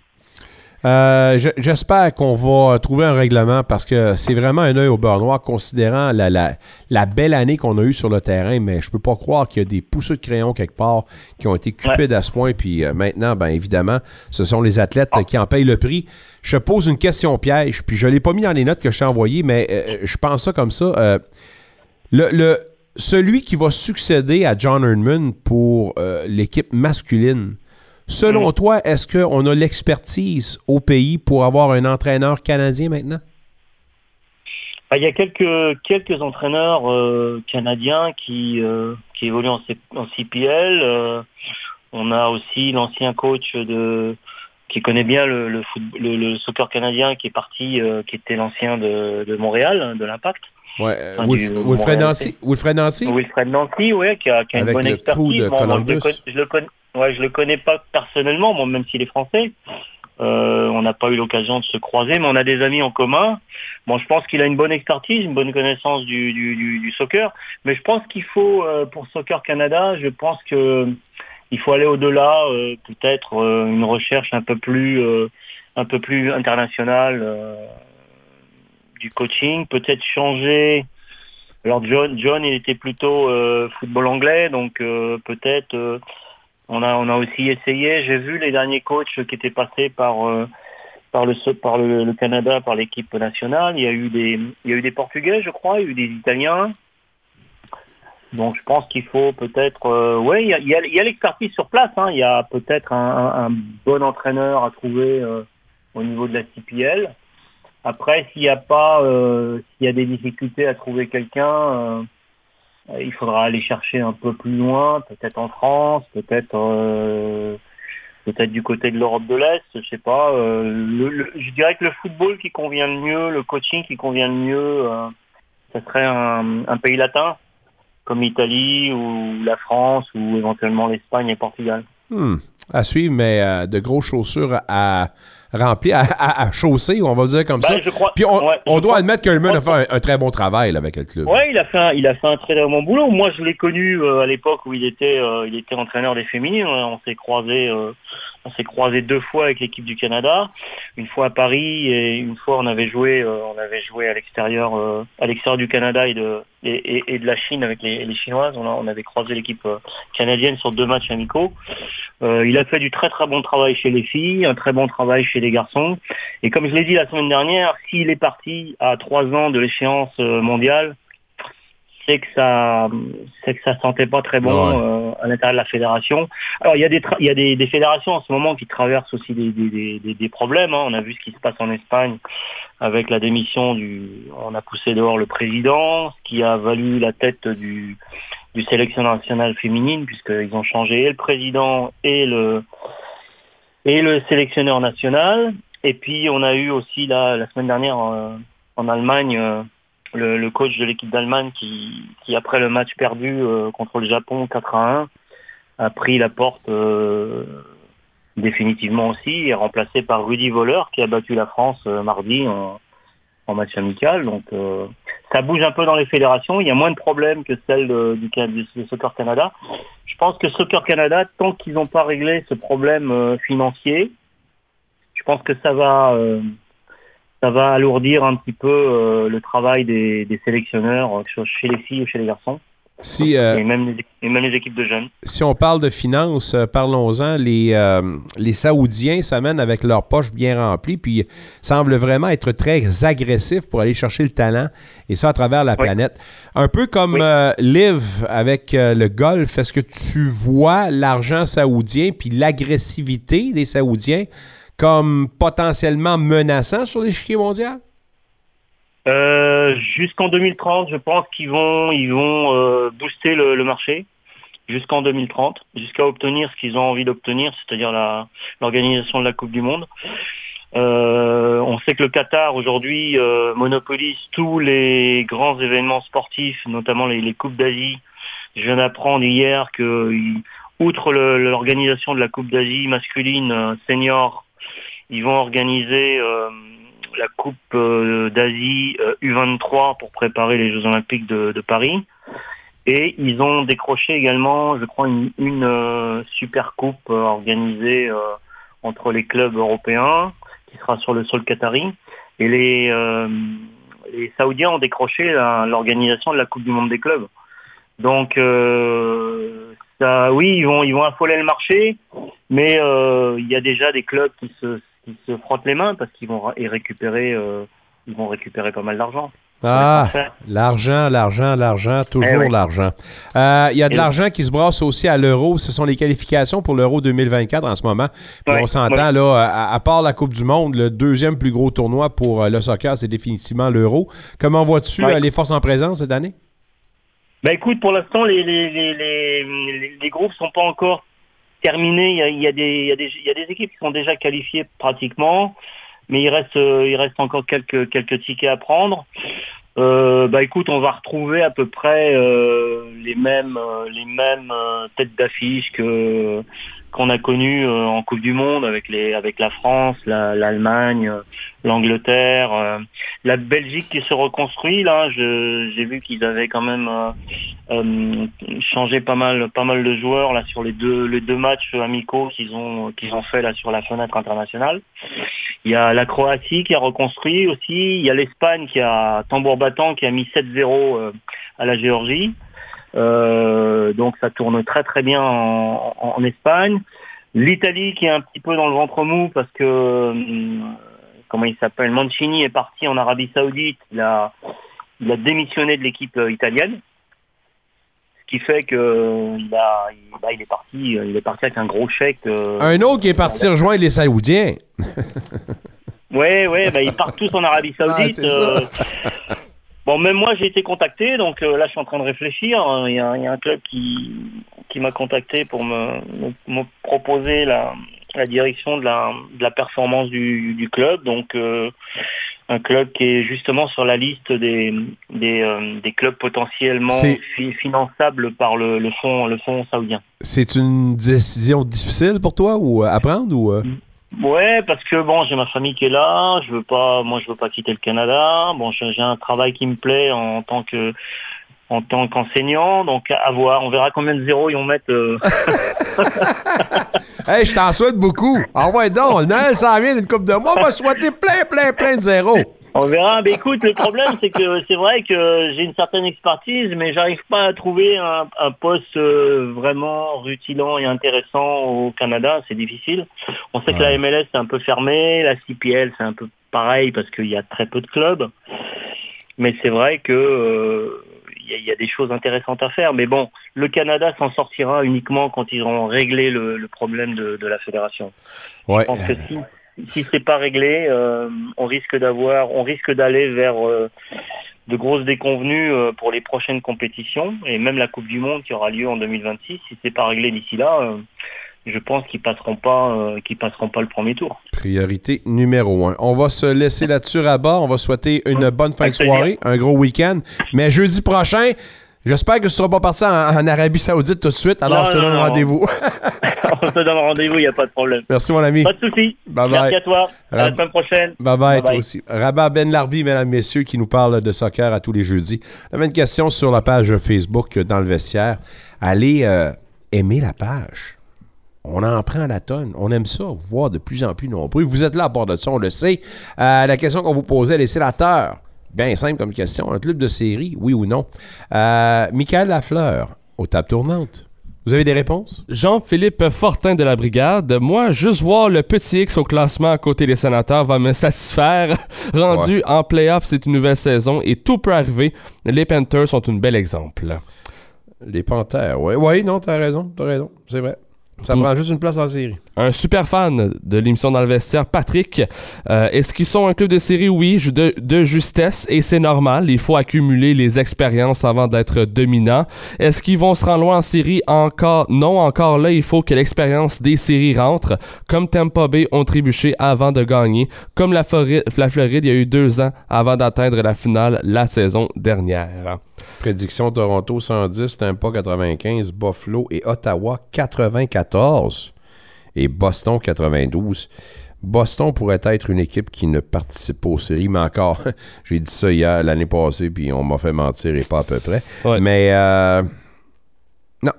Euh, je- J'espère qu'on va trouver un règlement parce que c'est vraiment un œil au beurre noir considérant la, la, la belle année qu'on a eue sur le terrain, mais je peux pas croire qu'il y a des pousseux de crayon quelque part qui ont été cupides à ce point. Puis euh, maintenant, ben évidemment, ce sont les athlètes qui en payent le prix. Je pose une question piège, puis je l'ai pas mis dans les notes que je t'ai envoyées, mais euh, je pense ça comme ça. Le, le- celui qui va succéder à John Erdman pour l'équipe masculine, Selon toi, est-ce qu'on a l'expertise au pays pour avoir un entraîneur canadien maintenant? Ah, Il y a quelques, quelques entraîneurs euh, canadiens qui, euh, qui évoluent en, C- en CPL. euh, on a aussi l'ancien coach de qui connaît bien le, le, foot- le- le soccer canadien qui est parti, qui était l'ancien de, de Montréal, de l'Impact. Ouais, Enfin, Wilf- du Wilfred Nancy? Wilfred Nancy? Wilfred Nancy, ouais, qui a, qui a une bonne expertise. de Bon, moi, je, le Columbus. connais, je, le connais, ouais, je le connais pas personnellement, moi, même s'il est français. Euh, on n'a pas eu l'occasion de se croiser, mais on a des amis en commun. Bon, je pense qu'il a une bonne expertise, une bonne connaissance du, du, soccer, mais je pense qu'il faut, euh, pour Soccer Canada, je pense que il faut aller au-delà, euh, peut-être euh, une recherche un peu plus, euh, un peu plus internationale euh, du coaching, peut-être changer. Alors John, John, il était plutôt euh, football anglais, donc euh, peut-être euh, on a aussi essayé. J'ai vu les derniers coachs qui étaient passés par euh, le Canada, par l'équipe nationale. Il y a eu des Portugais, je crois, il y a eu des Italiens. Donc je pense qu'il faut peut-être, euh, ouais, il y a, l'expertise sur place. hein. Il y a peut-être un, bon entraîneur à trouver euh, au niveau de la CPL. Après, s'il n'y a pas, s'il y a des difficultés à trouver quelqu'un, il faudra aller chercher un peu plus loin, peut-être en France, peut-être, euh, peut-être du côté de l'Europe de l'Est, je sais pas. euh, le- je dirais que le football qui convient le mieux, le coaching qui convient le mieux, euh, ce serait un, pays latin comme l'Italie ou la France ou éventuellement l'Espagne et Portugal. Hmm, à suivre, mais euh, de grosses chaussures à remplir, à, à- à chausser, on va dire comme Ben, ça. je crois- Puis on, ouais, on doit crois- admettre que Ullman a fait un, un très bon travail là, avec le club. Ouais, il a fait un, il a fait un très bon boulot. Moi, je l'ai connu euh, à l'époque où il était euh, il était entraîneur des féminines. On s'est croisé euh, on s'est croisé deux fois avec l'équipe du Canada, une fois à Paris et une fois on avait joué euh, on avait joué à l'extérieur euh, à l'extérieur du Canada et de et, de la Chine avec les, chinoises. On, avait croisé l'équipe euh, canadienne sur deux matchs amicaux. Il a fait du très très bon travail chez les filles, un très bon travail chez les garçons. Et comme je l'ai dit la semaine dernière, s'il est parti à trois ans de l'échéance mondiale, c'est que ça c'est que ça sentait pas très bon Ouais. euh, à l'intérieur de la fédération. Alors il y a des il y a des, des fédérations en ce moment qui traversent aussi des, des, des- problèmes. hein. On a vu ce qui se passe en Espagne avec la démission du on a poussé dehors le président, ce qui a valu la tête du du sélectionneur national féminine puisqu'ils ont changé et le président et le et le sélectionneur national. Et puis on a eu aussi là, la semaine dernière euh, en Allemagne euh, le, le coach de l'équipe d'Allemagne qui, qui après le match perdu euh, contre le Japon 4 à 1 a pris la porte euh, définitivement aussi et remplacé par Rudy Voller qui a battu la France euh, mardi en, en match amical. Donc euh, ça bouge un peu dans les fédérations. Il y a moins de problèmes que celle de- du, du Soccer Canada. Je pense que Soccer Canada, tant qu'ils n'ont pas réglé ce problème euh, financier, je pense que ça va euh, ça va alourdir un petit peu euh, le travail des, des sélectionneurs, euh, que ce soit chez les filles ou chez les garçons, Si, euh, et, même les, et même les équipes de jeunes. si on parle de finances, parlons-en. Les, euh, les Saoudiens s'amènent avec leurs poches bien remplies, puis semblent vraiment être très agressifs pour aller chercher le talent, et ça à travers la planète. Un peu comme euh, Liv avec le golf, est-ce que tu vois l'argent saoudien puis l'agressivité des Saoudiens comme potentiellement menaçant sur l'échiquier mondial? Euh, Jusqu'en 2030, je pense qu'ils vont, ils vont euh, booster le, marché jusqu'en 2030, jusqu'à obtenir ce qu'ils ont envie d'obtenir, c'est-à-dire l'organisation de la Coupe du Monde. Euh, on sait que le Qatar aujourd'hui euh, monopolise tous les grands événements sportifs, notamment les, les coupes d'Asie. Je viens d'apprendre hier que, outre l'organisation de la Coupe d'Asie masculine senior, ils vont organiser euh, la Coupe euh, d'Asie euh, U23 pour préparer les Jeux Olympiques de, Paris. Et ils ont décroché également, je crois, une, euh, super coupe euh, organisée euh, entre les clubs européens, qui sera sur le sol qatari. Et les, euh, Saoudiens ont décroché l'organisation de la Coupe du Monde des clubs. Donc, euh, oui, ils vont, ils vont affoler le marché, mais euh, il y a déjà des clubs qui se, qui se frottent les mains parce qu'ils vont y récupérer, euh, ils vont récupérer pas mal d'argent. Ah, l'argent, l'argent, l'argent, toujours Eh oui. l'argent. Euh, Il y a de Et- l'argent qui se brasse aussi à l'euro. Ce sont les qualifications pour l'euro 2024 en ce moment. Puis Ouais, on s'entend, ouais. là, à, à part la Coupe du Monde, le deuxième plus gros tournoi pour euh, le soccer, c'est définitivement l'euro. Comment vois-tu Ouais. euh, les forces en présence cette année? Bah écoute, pour l'instant, les, les, les- les groupes sont pas encore terminés. Il y a, des, il y, a des, il y a des équipes qui sont déjà qualifiées pratiquement, mais il reste, euh, il reste encore quelques, quelques tickets à prendre. Euh, bah écoute, on va retrouver à peu près euh, les mêmes, les mêmes têtes d'affiche que qu'on a connues euh, en Coupe du Monde avec les, avec la France, la- l'Allemagne, euh, l'Angleterre, euh, la Belgique qui se reconstruit là. J'ai vu qu'ils avaient quand même changé pas mal, pas mal de joueurs là sur les deux, les deux matchs amicaux qu'ils ont, qu'ils ont fait là sur la fenêtre internationale. Il y a la Croatie qui a reconstruit aussi. Il y a l'Espagne qui a tambour battant qui a mis 7-0 euh, à la Géorgie. Euh, donc ça tourne très très bien en, Espagne. L'Italie qui est un petit peu dans le ventre mou parce que hum, comment il s'appelle Mancini est parti en Arabie Saoudite. Il a, il a démissionné de l'équipe euh, italienne. Ce qui fait que il, bah, il est parti, euh, il est parti avec un gros chèque. euh, Un autre qui est parti rejoindre les Saoudiens. Ouais, ouais, bah, ils partent tous en Arabie Saoudite. Ah, euh. Bon, même moi, j'ai été contacté, donc euh, là, je suis en train de réfléchir. hein. Il y a, il y a un club qui, qui m'a contacté pour me, me, me proposer la, la direction de la, de la performance du, du club. Donc, euh, un club qui est justement sur la liste des, des, euh, des clubs potentiellement fi- finançables par le, le fonds le fonds saoudien. C'est une décision difficile pour toi ou à prendre ou euh? Ouais, parce que bon, j'ai ma famille qui est là, je veux pas, moi je veux pas quitter le Canada. Bon, j'ai un travail qui me plaît en tant que en tant qu'enseignant, donc à voir, on verra combien de zéros ils vont mettre. euh. Hey, je t'en souhaite beaucoup. Ah ouais, donc, s'en vient d'une coupe de mois. On va souhaiter plein, plein, plein de zéros. On verra. Mais écoute, le problème c'est que c'est vrai que j'ai une certaine expertise, mais j'arrive pas à trouver un, un poste euh, vraiment rutilant et intéressant au Canada. C'est difficile. On sait que la MLS c'est un peu fermé, la CPL c'est un peu pareil parce qu'il y a très peu de clubs. Mais c'est vrai que euh, il y, a- il y a des choses intéressantes à faire. Mais bon, le Canada s'en sortira uniquement quand ils auront réglé le, le problème de, de la fédération. Ouais. Je pense que si, si c'est pas réglé, euh, on risque d'avoir, on risque d'aller vers euh, de grosses déconvenues euh, pour les prochaines compétitions et même la Coupe du Monde qui aura lieu en 2026. Si c'est pas réglé d'ici là, je pense qu'ils passeront pas, qu'ils passeront pas le premier tour. Priorité numéro un. On va se laisser là-dessus à bas. On va souhaiter une bonne fin de soirée, un gros week-end. Mais jeudi prochain, j'espère que tu ne seras pas parti en, en Arabie Saoudite tout de suite. Alors, Non, je te donne rendez-vous. on se donne rendez-vous, il n'y a pas de problème. Merci, mon ami. Pas de souci. Bye Merci bye. à toi. À la semaine prochaine. Bye bye, toi aussi. Rabat Ben Larbi, mesdames, messieurs, qui nous parle de soccer à tous les jeudis. On avait une question sur la page Facebook dans le vestiaire. Allez euh, aimer la page. On en prend la tonne. On aime ça, voir de plus en plus nombreux. Vous êtes là à bord de ça, on le sait. Euh, la question qu'on vous posait, les sénateurs. Bien simple comme question. Un club de série, oui ou non? Euh, Michael Lafleur, aux tables tournantes. Vous avez des réponses? Jean-Philippe Fortin de la Brigade. Moi, juste voir le petit X au classement à côté des sénateurs va me satisfaire. Rendu Ouais. en playoff, c'est une nouvelle saison et tout peut arriver. Les Panthers sont un bel exemple. Les Panthères, oui. Oui, non, t'as raison, t'as raison. C'est vrai. Ça prend juste une place la série. Un super fan de l'émission dans le vestiaire, Patrick. Euh, Est-ce qu'ils sont un club de série? Oui, de, justesse, et c'est normal. Il faut accumuler les expériences avant d'être dominant. Est-ce qu'ils vont se rendre loin en série? Encore, non, encore là, il faut que l'expérience des séries rentre. Comme Tampa Bay ont trébuché avant de gagner. Comme la, Floride, la Floride, il y a eu deux ans avant d'atteindre la finale la saison dernière. Prédiction Toronto 110, Tampa 95, Buffalo et Ottawa 94 et Boston 92. Boston pourrait être une équipe qui ne participe pas aux séries, mais encore, j'ai dit ça hier, l'année passée, puis on m'a fait mentir et pas à peu près. Mais euh, non.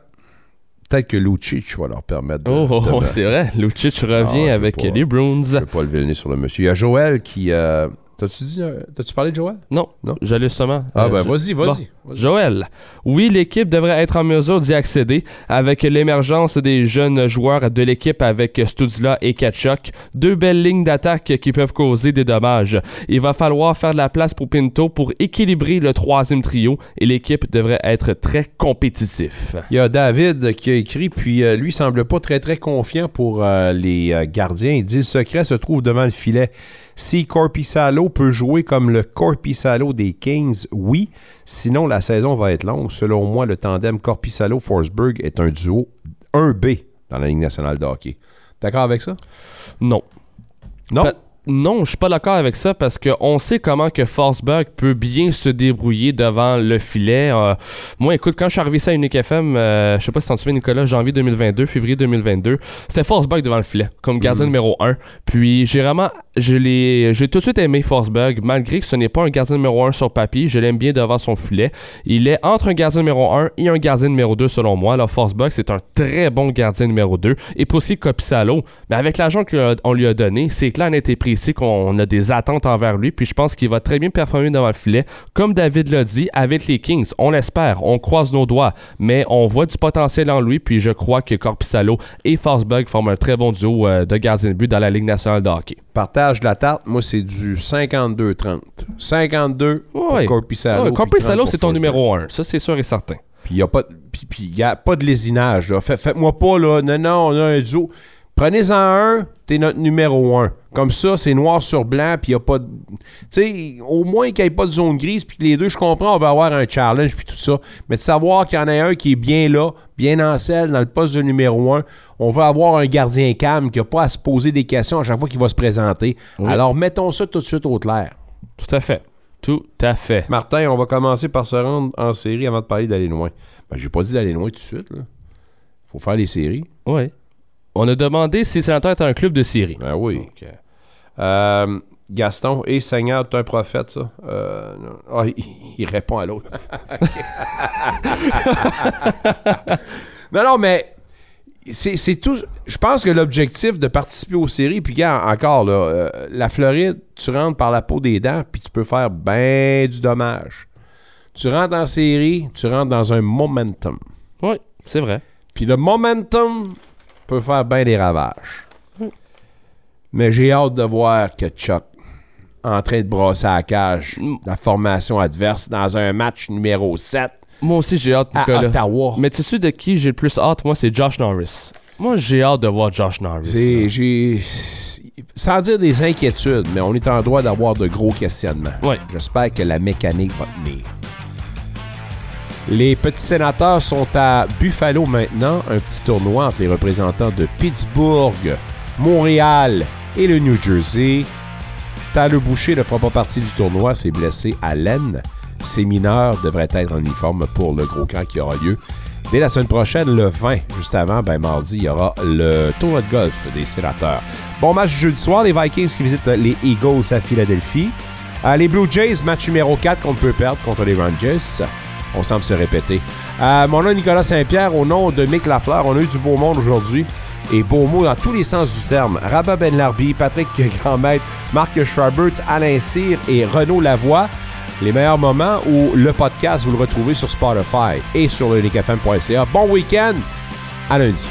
Peut-être que Lucic va leur permettre de. Oh, oh, oh, c'est vrai. Lucic revient Ah, je avec pas- les Bruins. Je vais pas lever le nez sur le monsieur. Il y a Joël qui, euh, T'as-tu dit, euh, t'as-tu parlé de Joël? Non, Non? j'allais justement. Ah, ben, je- vas-y, vas-y, Bon. Joël, oui, l'équipe devrait être en mesure d'y accéder avec l'émergence des jeunes joueurs de l'équipe avec Studzla et Kachuk. Deux belles lignes d'attaque qui peuvent causer des dommages. Il va falloir faire de la place pour Pinto pour équilibrer le troisième trio et l'équipe devrait être très compétitif. Il y a David qui a écrit, puis euh, lui semble pas très très confiant pour euh, les euh, gardiens. Il dit le secret se trouve devant le filet. Si Corpissalo peut jouer comme le Corpissalo des Kings, oui. Sinon, la saison va être longue. Selon moi, le tandem Corpissalo-Forsberg est un duo 1B dans la Ligue nationale de hockey. D'accord avec ça? Non. Non? Non, je suis pas d'accord avec ça parce qu'on sait comment que Forsberg peut bien se débrouiller devant le filet. Euh, moi, écoute, quand je suis arrivé ici à Unique FM, euh, je sais pas si t'en souviens, Nicolas, janvier 2022, février 2022, c'était Forsberg devant le filet, comme gardien Mhm. numéro 1. Puis j'ai vraiment, je l'ai, j'ai tout de suite aimé Forsberg, malgré que ce n'est pas un gardien numéro 1 sur papier, je l'aime bien devant son filet. Il est entre un gardien numéro 1 et un gardien numéro 2 selon moi. Alors Forsberg, c'est un très bon gardien numéro 2. Et pour aussi Copissalo, mais avec l'argent qu'on lui a donné, c'est clair, net et précis qu'on a des attentes envers lui. Puis je pense qu'il va très bien performer devant le filet. Comme David l'a dit, avec les Kings, on l'espère, on croise nos doigts, mais on voit du potentiel en lui. Puis je crois que Corpissalo et Forsberg forment un très bon duo euh, de gardiens de but dans la Ligue nationale de hockey. Partage de la tarte, moi, c'est du 52-30. 52 pour Ouais. Corpissalo. Ouais, Corpissalo, 30 c'est ton numéro 1. Ça, c'est sûr et certain. Puis il n'y a, pas de- lésinage. Faites-moi pas, là, non, non, on a un duo. Prenez-en un, t'es notre numéro un. Comme ça, c'est noir sur blanc, puis il n'y a pas de... Tu sais, au moins qu'il n'y ait pas de zone grise, puis que les deux, je comprends, on va avoir un challenge, puis tout ça. Mais de savoir qu'il y en a un qui est bien là, bien en selle, dans le poste de numéro un, on va avoir un gardien calme qui n'a pas à se poser des questions à chaque fois qu'il va se présenter. Oui. Alors, mettons ça tout de suite au clair. Tout à fait. Tout à fait. Martin, on va commencer par se rendre en série avant de parler d'aller loin. Ben, j'ai pas dit d'aller loin tout de suite, là. Faut faire les séries. Oui. On a demandé si le sénateur était un club de série. Ben oui. Euh, Gaston, et Seigneur, tu es un prophète, ça? Euh. Ah, il, il répond à l'autre. non, non, mais c'est tout. Je pense que l'objectif de participer aux séries, puis encore, là, euh, la Floride, tu rentres par la peau des dents, puis tu peux faire ben du dommage. Tu rentres en série, tu rentres dans un momentum. Oui, c'est vrai. Puis le momentum peut faire bien des ravages. Mais j'ai hâte de voir que Chuck en train de brasser à la cage la formation adverse dans un match numéro 7 Moi aussi, j'ai hâte, à Nicolas. Ottawa. Mais tu sais de qui j'ai le plus hâte? Moi, c'est Josh Norris. Moi, j'ai hâte de voir Josh Norris. J'ai. Sans dire des inquiétudes, mais on est en droit d'avoir de gros questionnements. J'espère que la mécanique va tenir. Les petits sénateurs sont à Buffalo maintenant, un petit tournoi entre les représentants de Pittsburgh, Montréal et le New Jersey. Tyler Boucher ne fera pas partie du tournoi, s'est blessé à l'aine. Ses mineurs devraient être en uniforme pour le gros camp qui aura lieu dès la semaine prochaine, le 20. Juste avant, ben mardi, il y aura le tournoi de golf des sénateurs. Bon match jeudi soir, les Vikings qui visitent les Eagles à Philadelphie. Euh, les Blue Jays, match numéro 4 qu'on peut perdre contre les Rangers. On semble se répéter. Euh, mon nom Nicolas Saint-Pierre, au nom de Mick Lafleur, on a eu du beau monde aujourd'hui. Et beau mot dans tous les sens du terme. Rabat Ben Larbi, Patrick Grandmaître, Marc Schreibert, Alain Cyr et Renaud Lavoie. Les meilleurs moments où le podcast, vous le retrouvez sur Spotify et sur le Bon week-end. À lundi.